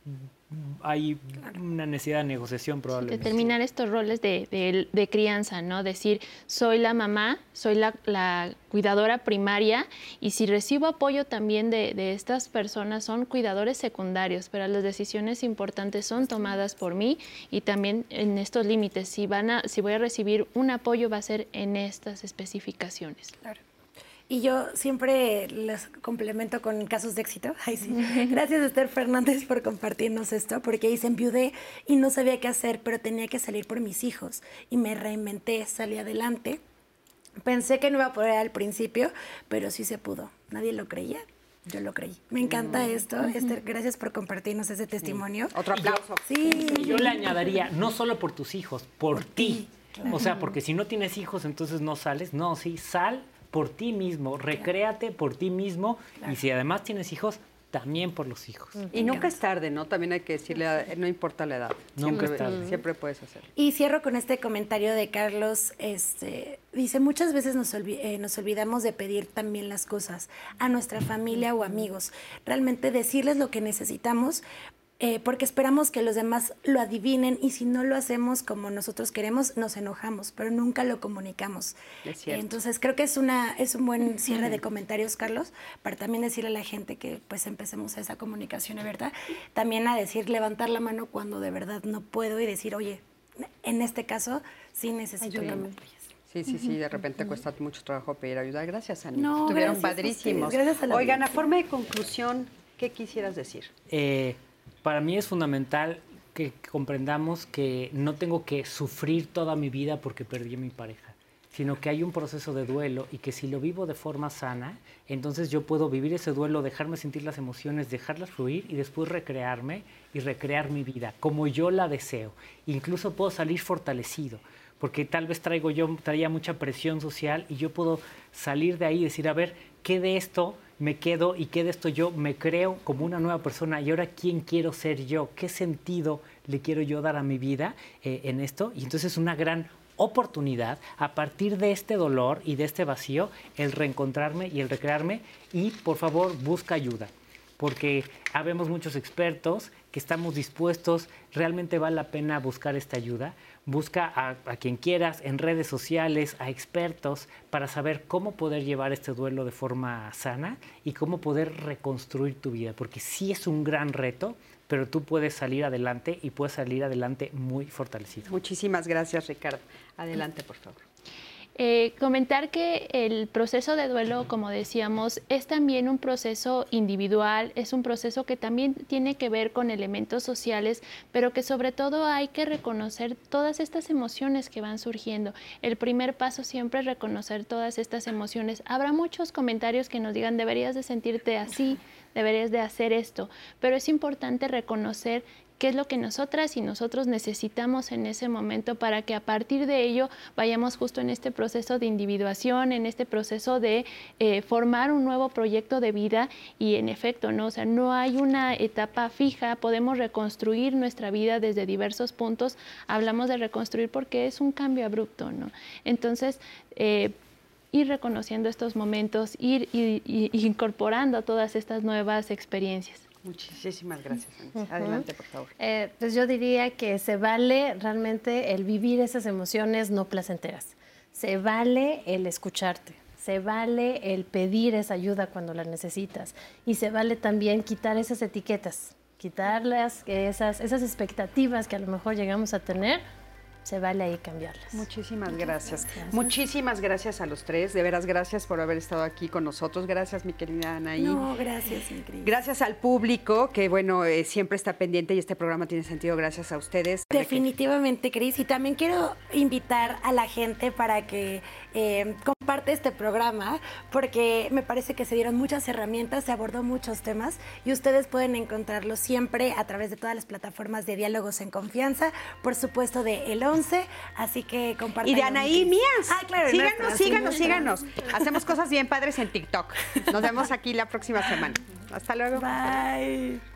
hay una necesidad de negociación probablemente. Determinar estos roles de, de, crianza, ¿no? Decir, soy la mamá, soy la, la, cuidadora primaria y si recibo apoyo también de, de, estas personas son cuidadores secundarios, pero las decisiones importantes son tomadas por mí y también en estos límites. Si, van a, si voy a recibir un apoyo va a ser en estas especificaciones. Claro. Y yo siempre les complemento con casos de éxito. Gracias, Esther Fernández, por compartirnos esto, porque hice enviudé y no sabía qué hacer, pero tenía que salir por mis hijos. Y me reinventé, salí adelante. Pensé que no iba a poder al principio, pero sí se pudo. Nadie lo creía. Yo lo creí. Me encanta mm. esto. Esther, gracias por compartirnos ese testimonio. Otro aplauso. sí. yo le añadiría, no solo por tus hijos, por, ti. O sea, porque si no tienes hijos, entonces no sales. No, sí, sal por ti mismo, recréate por ti mismo y si además tienes hijos, también por los hijos. Y nunca es tarde, ¿no? También hay que decirle, no importa la edad, siempre, siempre puedes hacerlo. Y cierro con este comentario de Carlos, este, dice, muchas veces nos, eh, nos olvidamos de pedir también las cosas a nuestra familia o amigos, realmente decirles lo que necesitamos, eh, porque esperamos que los demás lo adivinen y si no lo hacemos como nosotros queremos, nos enojamos, pero nunca lo comunicamos. entonces creo que es, una, es un buen cierre de comentarios, Carlos, para también decirle a la gente que pues empecemos esa comunicación ¿verdad? También a decir, levantar la mano cuando de verdad no puedo y decir, oye, en este caso sí necesito que me Sí, sí, sí, de repente cuesta mucho trabajo pedir ayuda. Gracias, Ani. No, Estuvieron padrísimos. Oigan, a forma de conclusión, ¿qué quisieras decir? Eh, para mí es fundamental que comprendamos que no tengo que sufrir toda mi vida porque perdí a mi pareja, sino que hay un proceso de duelo y que si lo vivo de forma sana, entonces yo puedo vivir ese duelo, dejarme sentir las emociones, dejarlas fluir y después recrearme y recrear mi vida como yo la deseo. Incluso puedo salir fortalecido porque tal vez traigo yo traía mucha presión social y yo puedo salir de ahí y decir, a ver, ¿qué de esto me quedo y qué de esto yo me creo como una nueva persona y ahora quién quiero ser yo, qué sentido le quiero yo dar a mi vida eh, en esto. Y entonces es una gran oportunidad a partir de este dolor y de este vacío, el reencontrarme y el recrearme y por favor busca ayuda. porque habemos muchos expertos que estamos dispuestos, realmente vale la pena buscar esta ayuda. Busca a, quien quieras en redes sociales, a expertos, para saber cómo poder llevar este duelo de forma sana y cómo poder reconstruir tu vida, porque sí es un gran reto, pero tú puedes salir adelante y puedes salir adelante muy fortalecido. Muchísimas gracias, Ricardo. Adelante, por favor. Eh, comentar que el proceso de duelo, como decíamos, es también un proceso individual, es un proceso que también tiene que ver con elementos sociales, pero que sobre todo hay que reconocer todas estas emociones que van surgiendo. El primer paso siempre es reconocer todas estas emociones. Habrá muchos comentarios que nos digan, deberías de sentirte así, deberías de hacer esto, pero es importante reconocer qué es lo que nosotras y nosotros necesitamos en ese momento para que a partir de ello vayamos justo en este proceso de individuación, en este proceso de eh, formar un nuevo proyecto de vida y en efecto, ¿no? O sea, no hay una etapa fija, podemos reconstruir nuestra vida desde diversos puntos. Hablamos de reconstruir porque es un cambio abrupto, ¿no? Entonces, eh, ir reconociendo estos momentos, ir, incorporando todas estas nuevas experiencias. Muchísimas gracias. Adelante, por favor. Eh, pues yo diría que se vale realmente el vivir esas emociones no placenteras. Se vale el escucharte. Se vale el pedir esa ayuda cuando la necesitas. Y se vale también quitar esas etiquetas, quitarlas esas, esas expectativas que a lo mejor llegamos a tener se vale ahí cambiarlas. Muchísimas gracias. Muchísimas gracias a los tres. De veras, gracias por haber estado aquí con nosotros. Gracias, mi querida Anaí. No, gracias, Ingrid. Gracias al público que, bueno, eh, siempre está pendiente y este programa tiene sentido gracias a ustedes. Definitivamente, Cris. Y también quiero invitar a la gente para que eh, comparte este programa, porque me parece que se dieron muchas herramientas, se abordó muchos temas y ustedes pueden encontrarlo siempre a través de todas las plataformas de diálogos en confianza, por supuesto de El así que compartan. Y de Anaí mías. Ah, claro. Síganos, síganos, síganos. Hacemos cosas bien padres en TikTok. Nos vemos aquí la próxima semana. Hasta luego. Bye.